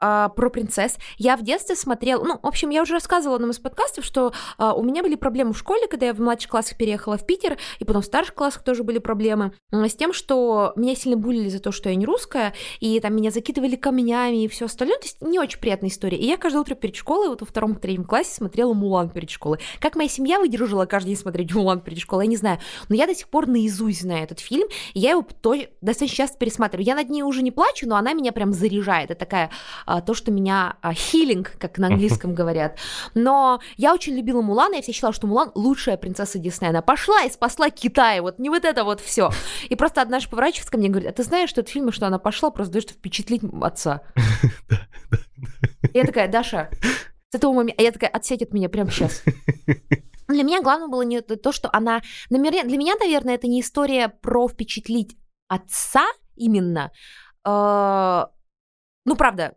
э, про принцесс. Я в детстве смотрела, ну, в общем, я уже рассказывала одном из подкастов, что а, у меня были проблемы в школе, когда я в младших классах переехала в Питер, и потом в старших классах тоже были проблемы, с тем, что меня сильно булили за то, что я не русская, и там меня закидывали камнями и все остальное. То есть не очень приятная история. И я каждое утро перед школой, вот во втором-третьем классе смотрела Мулан перед школой. Как моя семья выдержала каждый день смотреть Мулан перед школой, я не знаю. Но я до сих пор наизусть знаю этот фильм, и я его то, достаточно часто пересматриваю. Я над ней уже не плачу, но она меня прям заряжает. Это такая а, то, что меня хилинг, как на английском говорят. Но я очень любила Мулана, я всегда считала, что Мулан лучшая принцесса Диснея. Она пошла и спасла Китай, вот не вот это вот все. И просто однажды поворачивается ко мне и говорит, а ты знаешь, что это фильм, что она пошла просто того, чтобы впечатлить отца? Я такая, Даша, с этого момента... А я такая, отсядь от меня прямо сейчас. Для меня главное было не то, что она... Для меня, наверное, это не история про впечатлить отца именно. Ну, правда,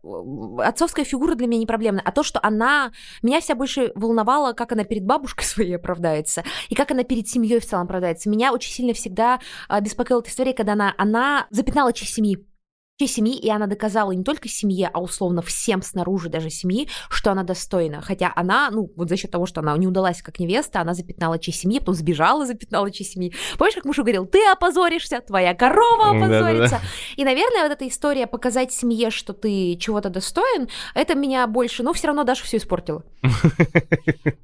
отцовская фигура для меня не проблемна, а то, что она... Меня вся больше волновала, как она перед бабушкой своей оправдается, и как она перед семьей в целом оправдается. Меня очень сильно всегда а, беспокоила эта история, когда она, она запятнала честь семьи семьи, и она доказала не только семье, а условно всем снаружи даже семьи, что она достойна. Хотя она, ну, вот за счет того, что она не удалась как невеста, она запятнала честь семьи, потом сбежала, запятнала честь семьи. Помнишь, как муж говорил, ты опозоришься, твоя корова опозорится. Да-да-да. И, наверное, вот эта история показать семье, что ты чего-то достоин, это меня больше, но все равно Даша все испортила.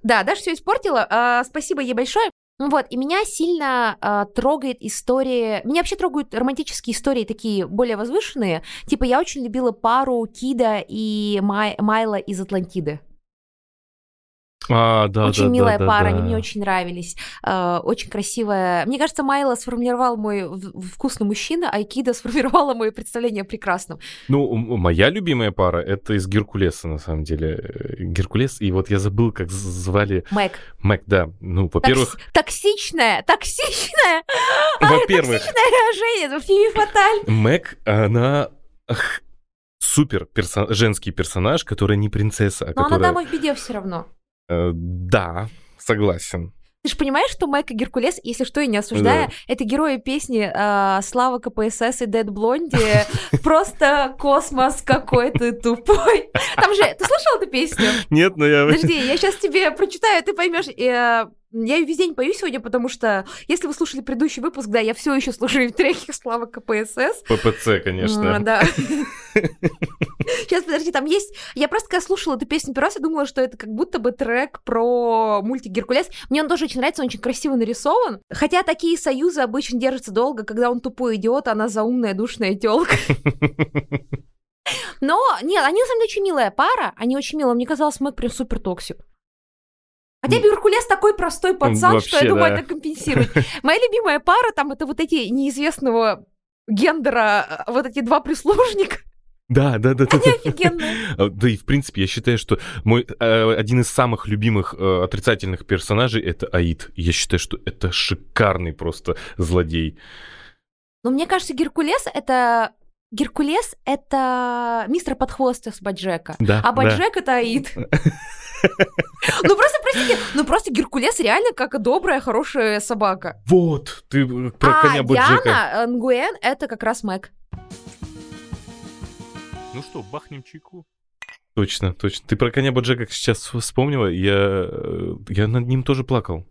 Да, Даша все испортила. А, спасибо ей большое. Ну вот, и меня сильно э, трогает история... Меня вообще трогают романтические истории такие более возвышенные. Типа, я очень любила пару Кида и Май... Майла из Атлантиды. А, да, очень да, милая да, пара, да, они мне очень нравились. Э, очень красивая. Мне кажется, Майла сформировал мой вкусный мужчина, а Кида сформировала мое представление о прекрасном. Ну, моя любимая пара это из Геркулеса, на самом деле. Геркулес, и вот я забыл, как звали. Мэг. Мэг, да. Ну, во-первых. Токсичная, токсичная. Во-первых. Токсичная Женя, в фильме Фаталь. Мэг, она супер персон... женский персонаж, который не принцесса, а Но которая... она дама в беде все равно. Э, да, согласен. Ты же понимаешь, что Майк и Геркулес, если что, я не осуждаю, да. это герои песни э, Слава КПСС и Дед Блонди. Просто космос какой-то тупой. Там же, ты слышал эту песню? Нет, но я... Подожди, я сейчас тебе прочитаю, ты поймешь. Я весь день пою сегодня, потому что, если вы слушали предыдущий выпуск, да, я все еще слушаю треки Слава КПСС. ППЦ, конечно. А, да. Сейчас, подожди, там есть... Я просто, когда слушала эту песню первый раз, я думала, что это как будто бы трек про мультик «Геркулес». Мне он тоже очень нравится, он очень красиво нарисован. Хотя такие союзы обычно держатся долго, когда он тупой идиот, а она заумная душная тёлка. Но, нет, они на самом деле очень милая пара, они очень милые. Мне казалось, Мэг прям супер toxic. Хотя Геркулес такой простой пацан, Вообще, что я думаю, да. это компенсирует. Моя любимая пара там это вот эти неизвестного гендера, вот эти два прислужника. Да, да, да. Они да, офигенные. Да. да и в принципе я считаю, что мой э, один из самых любимых э, отрицательных персонажей это Аид. Я считаю, что это шикарный просто злодей. Но мне кажется, Геркулес это Геркулес — это мистер Подхвостов с Баджека, да, а Баджек да. — это Аид. Ну просто, простите, ну просто Геркулес реально как добрая, хорошая собака. Вот, ты про коня Баджека. А Диана Нгуэн — это как раз Мэг. Ну что, бахнем чайку? Точно, точно. Ты про коня Баджека сейчас вспомнила, я, я над ним тоже плакал.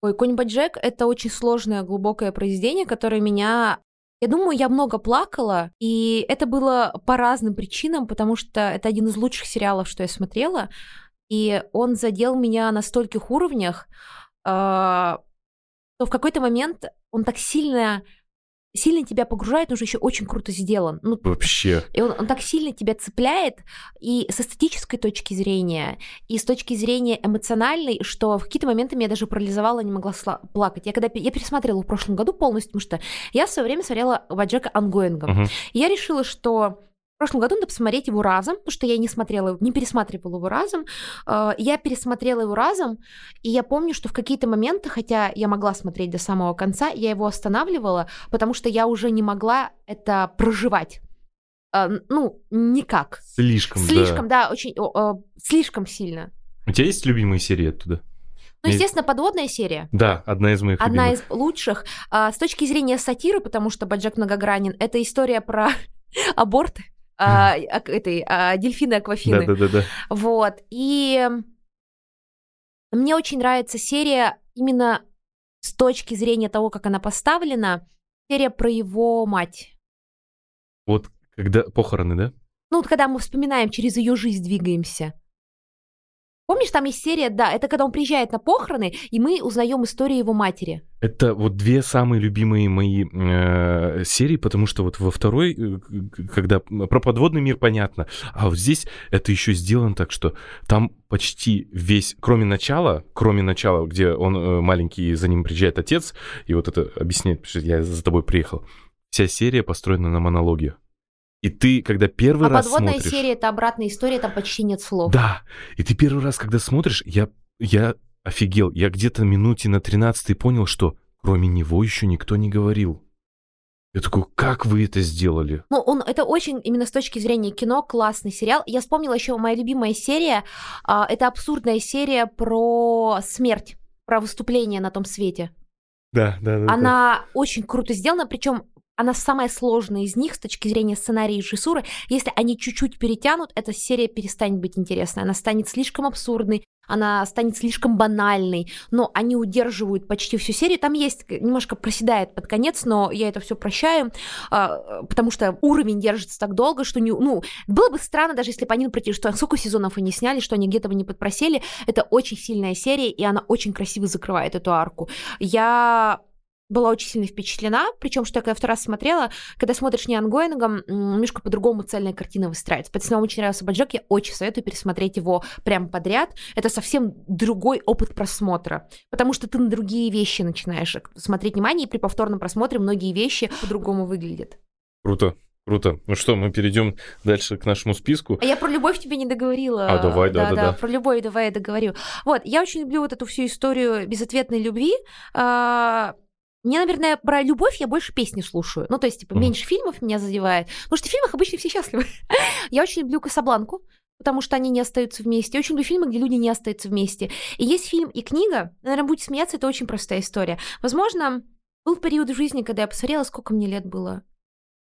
Ой, Конь Баджек — это очень сложное, глубокое произведение, которое меня я думаю, я много плакала, и это было по разным причинам, потому что это один из лучших сериалов, что я смотрела, и он задел меня на стольких уровнях, что в какой-то момент он так сильно сильно тебя погружает, он же еще очень круто сделан. Ну, Вообще. И он, он так сильно тебя цепляет и с эстетической точки зрения, и с точки зрения эмоциональной, что в какие-то моменты меня даже парализовало, не могла плакать. Я когда я пересмотрела в прошлом году полностью, потому что я в свое время смотрела БоДжека ongoing ом. Uh-huh. И я решила, что в прошлом году надо посмотреть его разом, потому что я не смотрела, не пересматривала его разом. Я пересмотрела его разом, и я помню, что в какие-то моменты, хотя я могла смотреть до самого конца, я его останавливала, потому что я уже не могла это проживать. Ну, никак. Слишком, Слишком, да. да, очень, слишком сильно. У тебя есть любимые серии оттуда? Ну, естественно, подводная серия. Да, одна из моих Одна любимых. из лучших. А, с точки зрения сатиры, потому что Баджак многогранен, это история про аборты а, этой а, дельфины аквафины. Да, да, да, да. Вот. И мне очень нравится серия именно с точки зрения того, как она поставлена, серия про его мать. Вот когда похороны, да? Ну, вот когда мы вспоминаем, через ее жизнь двигаемся. Помнишь, там есть серия, да, это когда он приезжает на похороны, и мы узнаем историю его матери. Это вот две самые любимые мои э, серии, потому что вот во второй, э, когда про подводный мир понятно, а вот здесь это еще сделано так, что там почти весь, кроме начала, кроме начала, где он э, маленький, за ним приезжает отец, и вот это объясняет, что я за тобой приехал, вся серия построена на монологе. И ты, когда первый а раз подводная смотришь... серия — это обратная история, там почти нет слов. Да, и ты первый раз, когда смотришь, я, я офигел. Я где-то минуте на 13 понял, что кроме него еще никто не говорил. Я такой, как вы это сделали? Ну, он, это очень, именно с точки зрения кино, классный сериал. Я вспомнила еще моя любимая серия. А, это абсурдная серия про смерть, про выступление на том свете. Да, да, да. Она да. очень круто сделана, причем она самая сложная из них с точки зрения сценария и режиссуры. Если они чуть-чуть перетянут, эта серия перестанет быть интересной. Она станет слишком абсурдной, она станет слишком банальной, но они удерживают почти всю серию. Там есть, немножко проседает под конец, но я это все прощаю, а, потому что уровень держится так долго, что не, ну, было бы странно, даже если бы они, например, что сколько сезонов они сняли, что они где-то бы не подпросели. Это очень сильная серия, и она очень красиво закрывает эту арку. Я была очень сильно впечатлена, причем, что я когда второй раз смотрела, когда смотришь не ongoing ом, немножко по-другому цельная картина выстраивается. Поэтому, очень нравился БоДжек, я очень советую пересмотреть его прямо подряд. Это совсем другой опыт просмотра, потому что ты на другие вещи начинаешь смотреть внимание, и при повторном просмотре многие вещи по-другому выглядят. Круто. Круто. Ну что, мы перейдем дальше к нашему списку. А я про любовь тебе не договорила. А, давай, да, да, да. да. Про любовь давай я договорю. Вот, я очень люблю вот эту всю историю безответной любви. А, мне, наверное, про любовь я больше песни слушаю. Ну, то есть, типа, меньше фильмов меня задевает. Потому что в фильмах обычно все счастливы. я очень люблю Касабланку, потому что они не остаются вместе. Я очень люблю фильмы, где люди не остаются вместе. И есть фильм и книга. Наверное, будете смеяться, это очень простая история. Возможно, был период в жизни, когда я посмотрела, сколько мне лет было.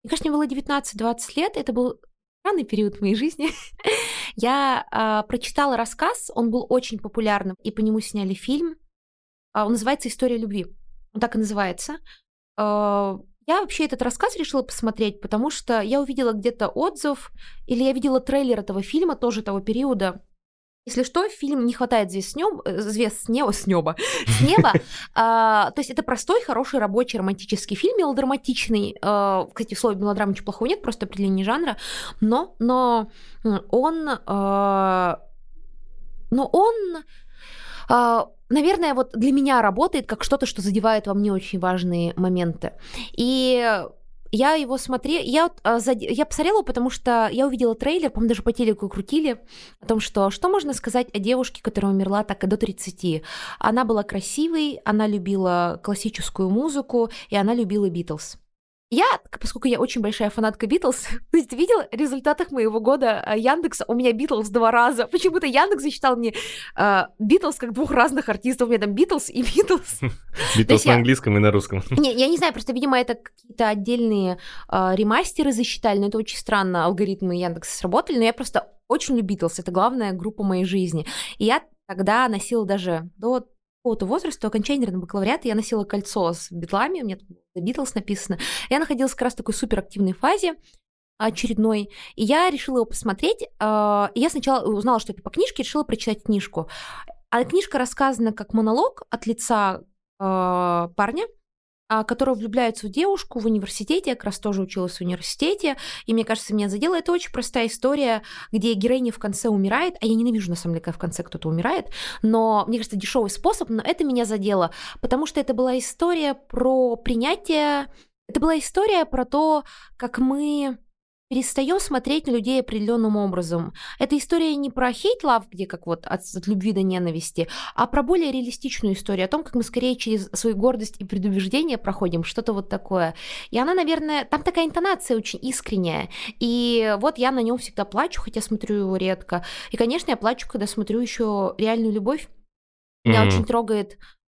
Мне кажется, мне было 19-20 лет. Это был странный период в моей жизни. я э, прочитала рассказ, он был очень популярным, и по нему сняли фильм. Э, он называется «История любви» он так и называется. А, я вообще этот рассказ решила посмотреть, потому что я увидела где-то отзыв, или я видела трейлер этого фильма, тоже того периода. Если что, фильм не хватает звезд с, неб, э, звезд с неба, с неба, с неба. а, то есть это простой, хороший, рабочий, романтический фильм, мелодраматичный. А, кстати, в слове ничего плохого нет, просто определение жанра. Но, но он... А, но он... Наверное, вот для меня работает как что-то, что задевает во мне очень важные моменты. И я его смотрела, я, а, я посмотрела, потому что я увидела трейлер, по-моему, даже по телеку крутили, о том, что что можно сказать о девушке, которая умерла так и до 30. Она была красивой, она любила классическую музыку, и она любила Битлз. Я, поскольку я очень большая фанатка Битлз, ты видел в результатах моего года э, Яндекса у меня Битлз два раза. Почему-то Яндекс засчитал мне э, Битлз как двух разных артистов. У меня там Битлз и Битлз. Битлз на английском и на русском. Не, я не знаю, просто, видимо, это какие-то отдельные э, ремастеры засчитали, но это очень странно, алгоритмы Яндекса сработали, но я просто очень люблю Битлз, это главная группа моей жизни. И я тогда носила даже до какого-то возраста, окончания, наверное, бакалавриата, я носила кольцо с битлами, у меня там Битлз написано. Я находилась как раз в такой суперактивной фазе, очередной, и я решила его посмотреть. А, и я сначала узнала, что это по книжке, решила прочитать книжку. А книжка рассказана как монолог от лица а, парня, а, которая влюбляется в девушку в университете, я как раз тоже училась в университете, и мне кажется, меня задело. Это очень простая история, где героиня в конце умирает, а я ненавижу, на самом деле, когда в конце кто-то умирает, но мне кажется, дешевый способ, но это меня задело, потому что это была история про принятие, это была история про то, как мы перестаем смотреть на людей определенным образом. Эта история не про хейт-лав, где как вот от, от любви до ненависти, а про более реалистичную историю, о том, как мы скорее через свою гордость и предубеждение проходим, что-то вот такое. И она, наверное, там такая интонация очень искренняя. И вот я на нем всегда плачу, хотя смотрю его редко. И, конечно, я плачу, когда смотрю еще реальную любовь. Меня mm-hmm. очень трогает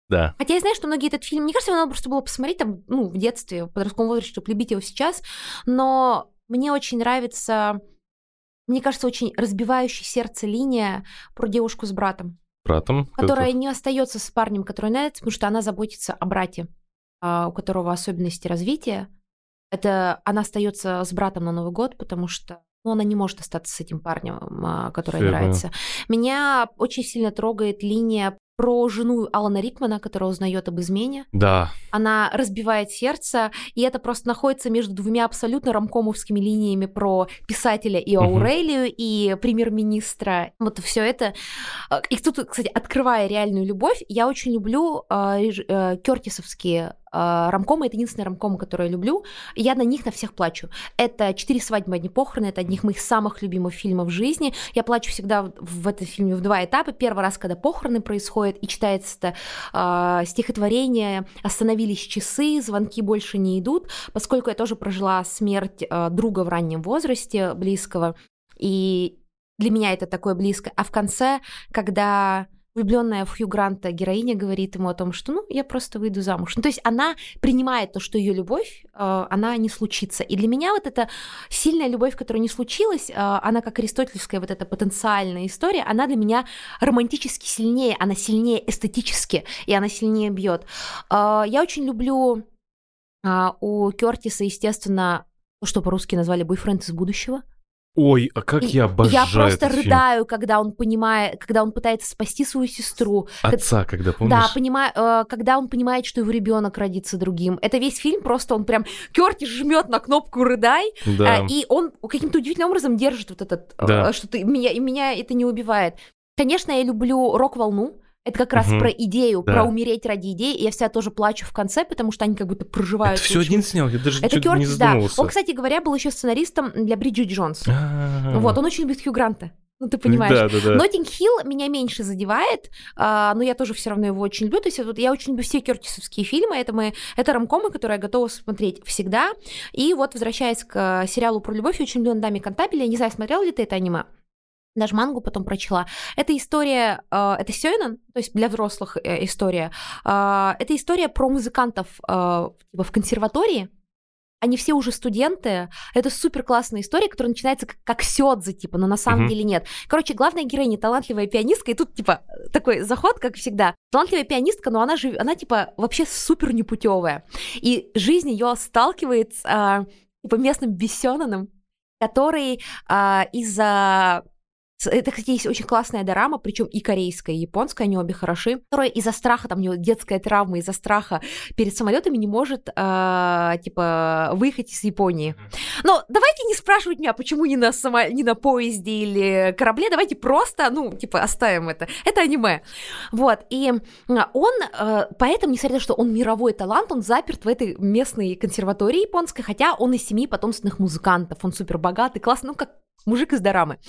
да. Хотя я знаю, что многие этот фильм, мне кажется, надо просто было посмотреть там, ну, в детстве, в подростковом возрасте, чтобы любить его сейчас, но мне очень нравится, мне кажется, очень разбивающая сердце линия про девушку с братом. Братом? Которая не остается с парнем, который нравится, потому что она заботится о брате, а, у которого особенности развития. Это она остается с братом на Новый год, потому что но она не может остаться с этим парнем, а, который я нравится. Меня очень сильно трогает линия про жену Алана Рикмана, которая узнает об измене. Да. Она разбивает сердце, и это просто находится между двумя абсолютно рамкомовскими линиями про писателя и. Аурелию, и премьер-министра. Вот все это. А, И тут, кстати, открывая реальную любовь, я очень люблю а, реж- э, кертисовские рамкомы. Это единственные рамкомы, которые я люблю. И я на них на всех плачу. Это «Четыре свадьбы, одни похороны». Это одних моих самых любимых фильмов в жизни. Я плачу всегда в, этом фильме в два этапа. Первый раз, когда похороны происходят, и читается это а, стихотворение «Остановились часы, звонки больше не идут», поскольку я тоже прожила смерть а, друга в раннем возрасте, близкого, и для меня это такое близко. А в конце, когда влюбленная в Хью Гранта героиня говорит ему о том, что ну я просто выйду замуж. Ну, то есть она принимает то, что ее любовь, э, она не случится. И для меня вот эта сильная любовь, которая не случилась, э, она как аристотельская вот эта потенциальная история, она для меня романтически сильнее, она сильнее эстетически, и она сильнее бьет. Э, я очень люблю у Кертиса, естественно, то, что по-русски назвали бойфренд из будущего. Ой, а как И я обожаю Я просто этот фильм. рыдаю, когда он понимает, когда он пытается спасти свою сестру. Отца, когда помнишь? Да, понимаю, э, когда он понимает, что его ребенок родится другим. Это весь фильм, просто он прям Кертис жмет на кнопку рыдай, Да. э, и он каким-то удивительным образом держит вот этот, э, Да. что ты меня и меня это не убивает. Конечно, я люблю рок-волну. Это как раз Мгм. про идею, Да. про умереть ради идеи. И я всегда тоже плачу в конце, потому что они как будто проживают. Это все один снял, я даже Это чуть не Кертис, да. задумывался. Он, кстати говоря, был еще сценаристом для Бриджит Джонс. А. Вот, он очень любит Хью Гранта. Ну, ты понимаешь. Да, да, да. Ноттинг Хилл меня меньше задевает, а, но я тоже все равно его очень люблю. То есть вот я очень люблю все кертисовские фильмы. Это, мы, это ромкомы, которые я готова смотреть всегда. И вот, возвращаясь к сериалу про любовь, я очень люблю Дами Кантабеля. Я не знаю, смотрел ли ты это аниме? Даже мангу потом прочла. Это история, э, это сёйнэн, то есть для взрослых э, история. Э, это история про музыкантов типа в консерватории, они все уже студенты. Это супер классная история, которая начинается как, как сёдзе, типа, но на самом Мгм. деле нет. Короче, главная героиня талантливая пианистка, и тут, типа, такой заход, как всегда. Талантливая пианистка, но она же, она, типа, вообще супер непутевая. И жизнь ее сталкивает с, а, типа, местным бессенаном, который а, из-за это, кстати, есть очень классная дорама, причем и корейская, и японская, они обе хороши, которая из-за страха, там у него детская травма, из-за страха перед самолетами не может, а, типа, выехать из Японии. Но давайте не спрашивать меня, почему не на, само... не на поезде или корабле, давайте просто, ну, типа, оставим это. Это аниме. Вот, и а, он, э, поэтому, несмотря на то, что он мировой талант, он заперт в этой местной консерватории японской, хотя он из семьи потомственных музыкантов, он супер богатый, классный, ну, как мужик из дорамы.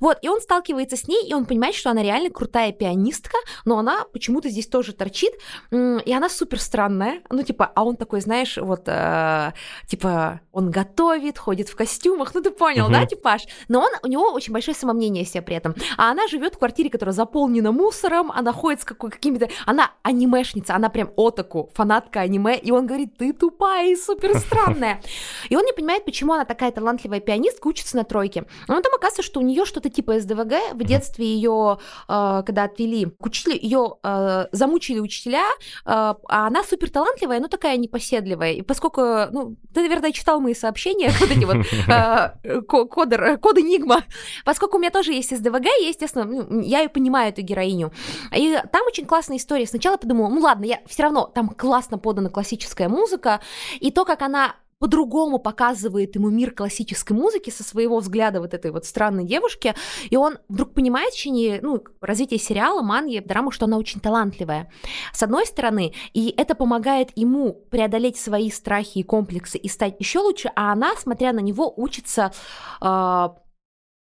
Вот, и он сталкивается с ней, и он понимает, что она реально крутая пианистка, но она почему-то здесь тоже торчит, и она супер странная, ну, типа, а он такой, знаешь, вот, э, типа, он готовит, ходит в костюмах, ну, ты понял, Мгм. да, типаж? Но он, у него очень большое самомнение о себе при этом, а она живет в квартире, которая заполнена мусором, она ходит с какой, какими-то, она анимешница, она прям отаку, фанатка аниме, и он говорит, ты тупая и супер странная. И он не понимает, почему она такая талантливая пианистка, учится на тройке. Но потом оказывается, что у нее что-то типа СДВГ. В детстве ее, э, когда отвели к учителю, ее э, замучили учителя, э, а она супер талантливая, но такая непоседливая. И поскольку, ну, ты, наверное, читал мои сообщения, вот эти вот ко- кодер, код Энигма, поскольку у меня тоже есть СДВГ, я, естественно, ну, я и понимаю эту героиню. И там очень классная история. Сначала подумала, ну ладно, я все равно, там классно подана классическая музыка, и то, как она по-другому показывает ему мир классической музыки со своего взгляда вот этой вот странной девушки, и он вдруг понимает в течение ну, развития сериала, манги, драмы, что она очень талантливая. С одной стороны, и это помогает ему преодолеть свои страхи и комплексы и стать еще лучше, а она, смотря на него, учится э,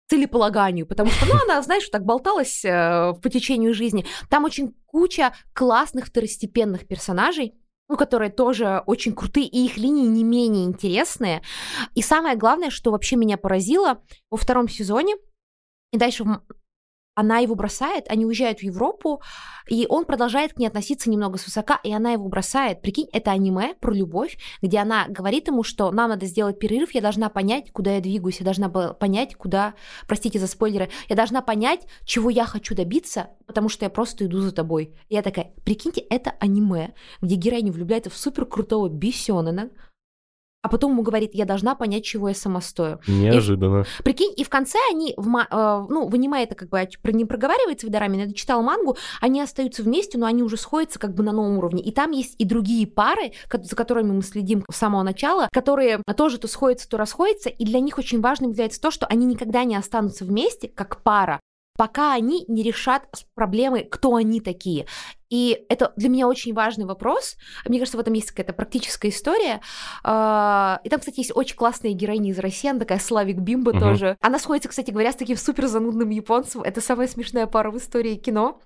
целеполаганию, потому что, ну, она, знаешь, так болталась э, по течению жизни. Там очень куча классных второстепенных персонажей, ну, которые тоже очень крутые, и их линии не менее интересные. И самое главное, что вообще меня поразило, во втором сезоне, и дальше она его бросает, они уезжают в Европу, и он продолжает к ней относиться немного свысока, и она его бросает. Прикинь, это аниме про любовь, где она говорит ему, что нам надо сделать перерыв, я должна понять, куда я двигаюсь, я должна понять, куда, простите за спойлеры, я должна понять, чего я хочу добиться, потому что я просто иду за тобой. И я такая, прикиньте, это аниме, где героиня влюбляется в супер крутого Бисёнена, а потом ему говорит, я должна понять, чего я сама стою. Неожиданно. И, прикинь, и в конце они, в, э, ну, в аниме это как бы не проговаривается в Дораме, я читала мангу, они остаются вместе, но они уже сходятся как бы на новом уровне. И там есть и другие пары, за которыми мы следим с самого начала, которые тоже то сходятся, то расходятся, и для них очень важным является то, что они никогда не останутся вместе как пара, пока они не решат проблемы, кто они такие. И это для меня очень важный вопрос. Мне кажется, в этом есть какая-то практическая история. А, и там, кстати, есть очень классная героиня из России, она такая Славик Бимба угу. тоже. Она сходится, кстати говоря, с таким супер занудным японцем. Это самая смешная пара в истории кино.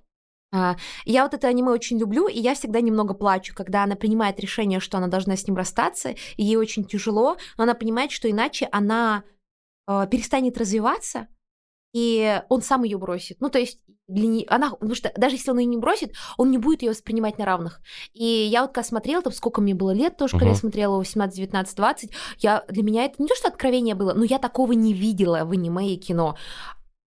А, я вот это аниме очень люблю, и я всегда немного плачу, когда она принимает решение, что она должна с ним расстаться, и ей очень тяжело, но она понимает, что иначе она э, перестанет развиваться, и он сам ее бросит. Ну, то есть для не... она, потому что даже если он ее не бросит, он не будет ее воспринимать на равных. И я вот когда смотрела, там сколько мне было лет тоже, uh-huh. когда я смотрела 18, 19, 20, я, для меня это не то, что откровение было, но я такого не видела в аниме и кино.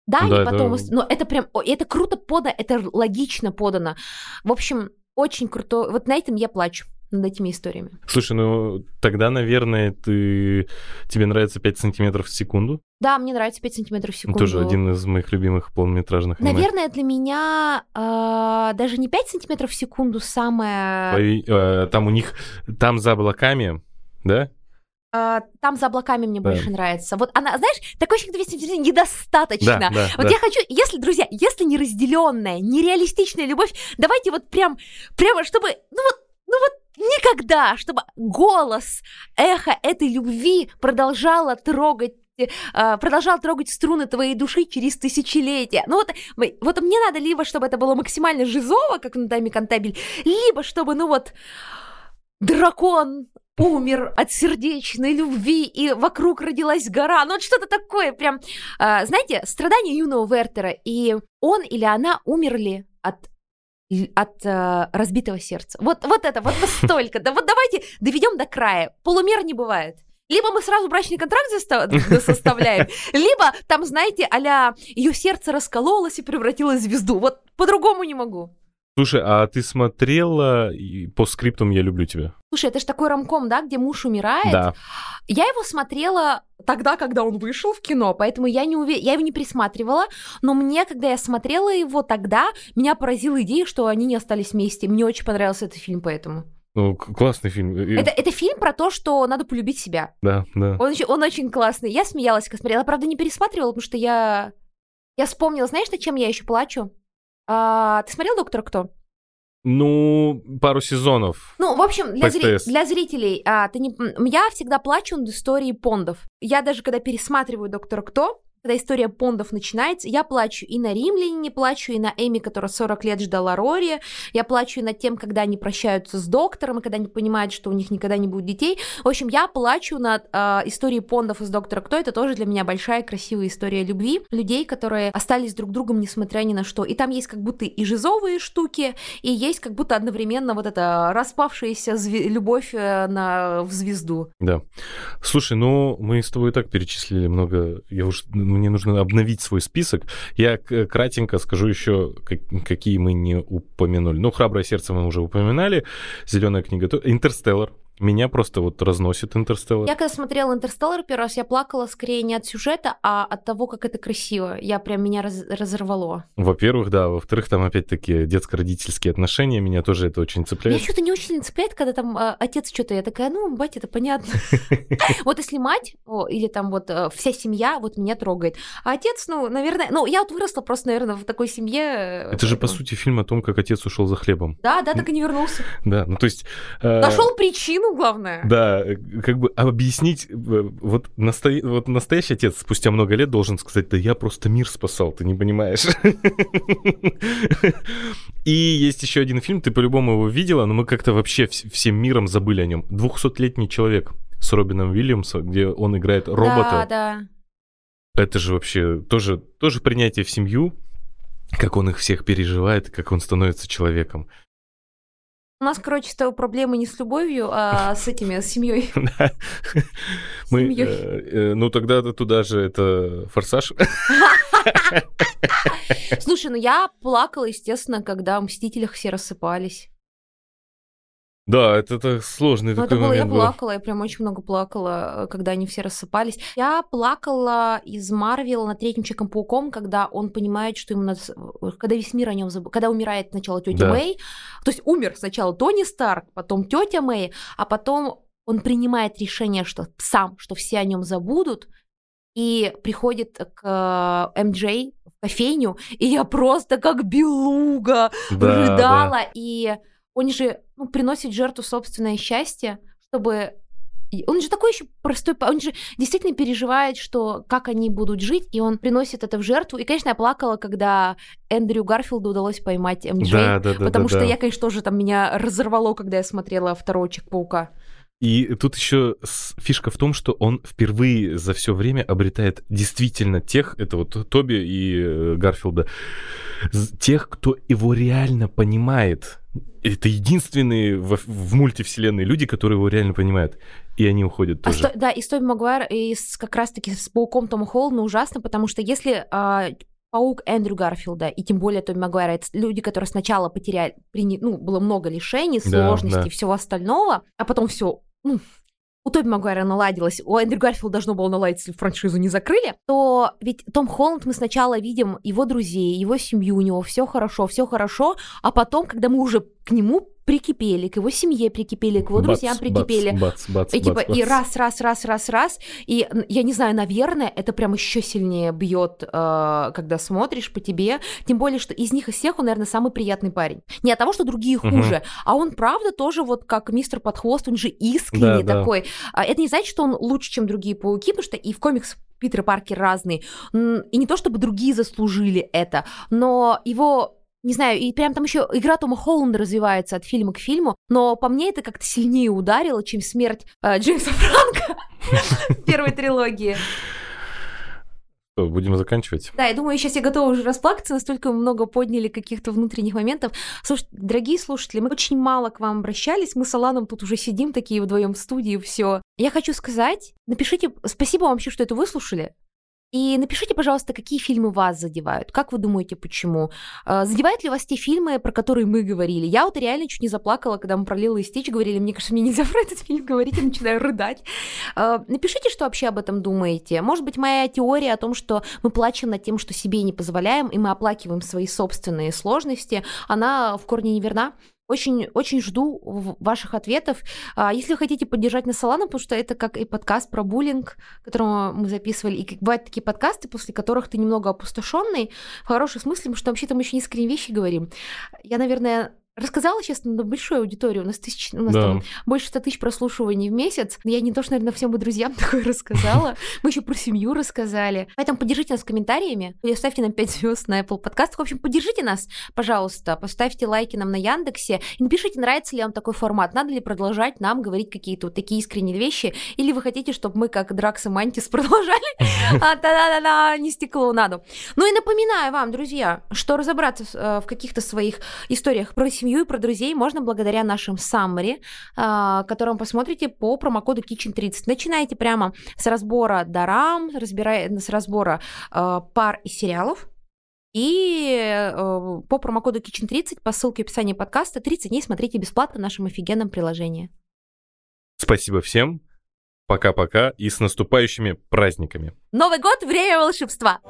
Да, да они потом... Это... Но это прям... Это круто подано, это логично подано. В общем, очень круто. Вот на этом я плачу над этими историями. Слушай, ну тогда, наверное, ты тебе нравится 5 сантиметров в секунду? Да, мне нравится 5 сантиметров в секунду. Тоже один из моих любимых полнометражных аниме. Наверное, для меня э, даже не 5 сантиметров в секунду самое... Твои, э, там у них, там за облаками, да? Uh, там за облаками мне да. больше нравится. Вот она, знаешь, такой ощущение, недостаточно. Да, да, вот да. я хочу, если, друзья, если неразделенная, нереалистичная любовь, давайте вот прям, прямо, чтобы, ну вот, ну вот никогда, чтобы голос, эхо этой любви продолжало трогать э, продолжал трогать струны твоей души через тысячелетия. Ну вот, вот мне надо либо, чтобы это было максимально жизово, как на Даме Кантабель, либо чтобы, ну вот, дракон умер от сердечной любви, и вокруг родилась гора. Ну, вот что-то такое прям... Э, знаете, страдания юного Вертера, и он или она умерли от от э, разбитого сердца. Вот, вот это, вот настолько. Да вот давайте доведем до края. Полумер не бывает. Либо мы сразу брачный контракт составляем, либо там, знаете, а ее сердце раскололось и превратилось в звезду. Вот по-другому не могу. Слушай, а ты смотрела по скриптам «Я люблю тебя»? Слушай, это же такой рамком, да, где муж умирает. Да. Я его смотрела тогда, когда он вышел в кино, поэтому я не уве... я его не присматривала, но мне, когда я смотрела его тогда, меня поразила идея, что они не остались вместе. Мне очень понравился этот фильм, поэтому. Ну, классный фильм. Это, это фильм про то, что надо полюбить себя. Да, да. Он, он очень классный. Я смеялась, когда смотрела. Правда, не пересматривала, потому что я... Я вспомнила, знаешь, на чем я еще плачу? А, ты смотрел «Доктора Кто»? Ну, пару сезонов. Ну, в общем, для, зри... для зрителей, а, ты не... я всегда плачу над историей пондов. Я даже, когда пересматриваю «Доктора Кто», когда история Пондов начинается, я плачу и на Римляне, плачу и на Эми, которая 40 лет ждала Рори, я плачу и над тем, когда они прощаются с доктором, и когда они понимают, что у них никогда не будет детей. В общем, я плачу над э, историей Пондов из Доктора Кто. Это тоже для меня большая красивая история любви людей, которые остались друг другом, несмотря ни на что. И там есть как будто и жизовые штуки, и есть как будто одновременно вот эта распавшаяся зв... любовь э, на... в звезду. Да. Слушай, ну мы с тобой и так перечислили много, я уж мне нужно обновить свой список. Я кратенько скажу еще, какие мы не упомянули. Ну, «Храброе сердце» мы уже упоминали, «Зеленая книга», «Интерстеллар», меня просто вот разносит «Интерстеллар». Я когда смотрела «Интерстеллар» первый раз, я плакала скорее не от сюжета, а от того, как это красиво. Я прям меня раз разорвало. Во-первых, да. Во-вторых, там опять-таки детско-родительские отношения. Меня тоже это очень цепляет. Меня что-то не очень цепляет, когда там э, отец что-то... Я такая, ну, батя, это понятно. Вот если мать или там вот э, вся семья, вот меня трогает. А отец, ну, наверное... Ну, я вот выросла просто, наверное, в такой семье. Э, это же, по сути, фильм о том, как отец ушел за хлебом. Да, да, так и не вернулся. Да, ну то есть... Нашел причину главное. Да, как бы объяснить, э, вот, насто... вот настоящий отец спустя много лет должен сказать, да я просто мир спасал, ты не понимаешь. И есть еще один фильм, ты по-любому его видела, но мы как-то вообще всем миром забыли о нем. «Двухсотлетний человек» с Робином Уильямсом, где он играет робота. Да, да. Это же вообще тоже, тоже принятие в семью, как он их всех переживает, как он становится человеком. У нас, короче, с тобой проблемы не с любовью, а с этими, с семьей. Мы, э, э, ну тогда туда же это форсаж. Слушай, ну я плакала, естественно, когда в Мстителях все рассыпались. Да, это, это сложный Ну, такой это было, я момент был. плакала, я прям очень много плакала, э, когда они все рассыпались. Я плакала из Марвел на третьем Человеком-пауком, когда он понимает, что ему надо... с- Когда весь мир о нем забыл. Когда умирает сначала тетя Да. Мэй. То есть умер сначала Тони Старк, потом тетя Мэй, а потом он принимает решение, что сам, что все о нем забудут, и приходит к э, МД в кофейню, и я просто как белуга Да, рыдала, и он же ну, приносит жертву собственное счастье, чтобы... Он же такой еще простой, он же действительно переживает, что как они будут жить, и он приносит это в жертву. И, конечно, я плакала, когда Эндрю Гарфилду удалось поймать МД, Да, да, да. потому да, что да. я, конечно, тоже там меня разорвало, когда я смотрела второго Человека-паука. И тут еще фишка в том, что он впервые за все время обретает действительно тех, это вот Тоби и э, Гарфилда, тех, кто его реально понимает. Это единственные в, в мультивселенной люди, которые его реально понимают. И они уходят А тоже. с То- да, и с Тоби Магуайр, и с, как раз-таки с пауком Тома Холланда ужасно, потому что если а, паук Эндрю Гарфилда, и тем более Тоби Магуайра, это люди, которые сначала потеряли, прини- ну, было много лишений, Да, сложностей да. и всего остального, а потом все, ну, у Тоби Магуайра наладилось, у Эндрю Гарфилда должно было наладиться, если франшизу не закрыли, то ведь Том Холланд мы сначала видим его друзей, его семью, у него все хорошо, все хорошо, а потом, когда мы уже к нему прикипели, к его семье прикипели, к его Бац, друзьям бац, прикипели, бац, бац, и типа бац, и бац. раз, раз, раз, раз, раз. И я не знаю, наверное, это прям еще сильнее бьет, э, когда смотришь по тебе. Тем более, что из них из всех он, наверное, самый приятный парень. Не от того, что другие хуже, а он правда тоже вот как мистер Подхвост, он же искренний Да, да. такой. А Это не значит, что он лучше, чем другие пауки, потому что и в комикс Питер Паркер разный. И не то, чтобы другие заслужили это, но его не знаю, и прям там еще игра Тома Холланда развивается от фильма к фильму, но по мне это как-то сильнее ударило, чем смерть э, Джеймса Франка в первой трилогии. Что, будем заканчивать? Да, я думаю, сейчас я готова уже расплакаться, настолько много подняли каких-то внутренних моментов. Слушайте, дорогие слушатели, мы очень мало к вам обращались, мы с Аланом тут уже сидим такие вдвоем в студии, все. Я хочу сказать, напишите, спасибо вам вообще, что это выслушали. И напишите, пожалуйста, какие фильмы вас задевают. Как вы думаете, почему? Э, Задевают ли вас те фильмы, про которые мы говорили? Я вот реально чуть не заплакала, когда мы про Лилу и Стич говорили. Мне кажется, мне нельзя про этот фильм говорить, я начинаю рыдать. Э, Напишите, что вообще об этом думаете. Может быть, моя теория о том, что мы плачем над тем, что себе не позволяем, и мы оплакиваем свои собственные сложности, она в корне неверна. Очень, очень жду ваших ответов. А, Если хотите поддержать нас Солана, потому что это как и подкаст про буллинг, которого мы записывали, и бывают такие подкасты, после которых ты немного опустошенный, в хорошем смысле, потому что вообще там еще искренние вещи говорим. Я, наверное, рассказала, честно, на большую аудиторию. У нас, тысяч, у нас Да. там больше 100 тысяч прослушиваний в месяц. Я не то, что, наверное, всем бы друзьям такое рассказала. Мы еще про семью рассказали. Поэтому поддержите нас комментариями. Или ставьте нам 5 звезд на Apple подкастах. В общем, поддержите нас, пожалуйста. Поставьте лайки нам на Яндексе. И напишите, нравится ли вам такой формат. Надо ли продолжать нам говорить какие-то вот такие искренние вещи. Или вы хотите, чтобы мы, как Дракс и Мантис, продолжали а, да-да-да-да, нести клоунаду. Ну и напоминаю вам, друзья, что разобраться э, в каких-то своих историях про семью и про друзей можно благодаря нашим саммари, которым посмотрите по промокоду Kitchen30. Начинайте прямо с разбора дарам, разбирая, с разбора э, пар и сериалов. И э, по промокоду Kitchen30 по ссылке в описании подкаста 30 дней смотрите бесплатно в нашем офигенном приложении. Спасибо всем. Пока-пока и с наступающими праздниками. Новый год – время волшебства!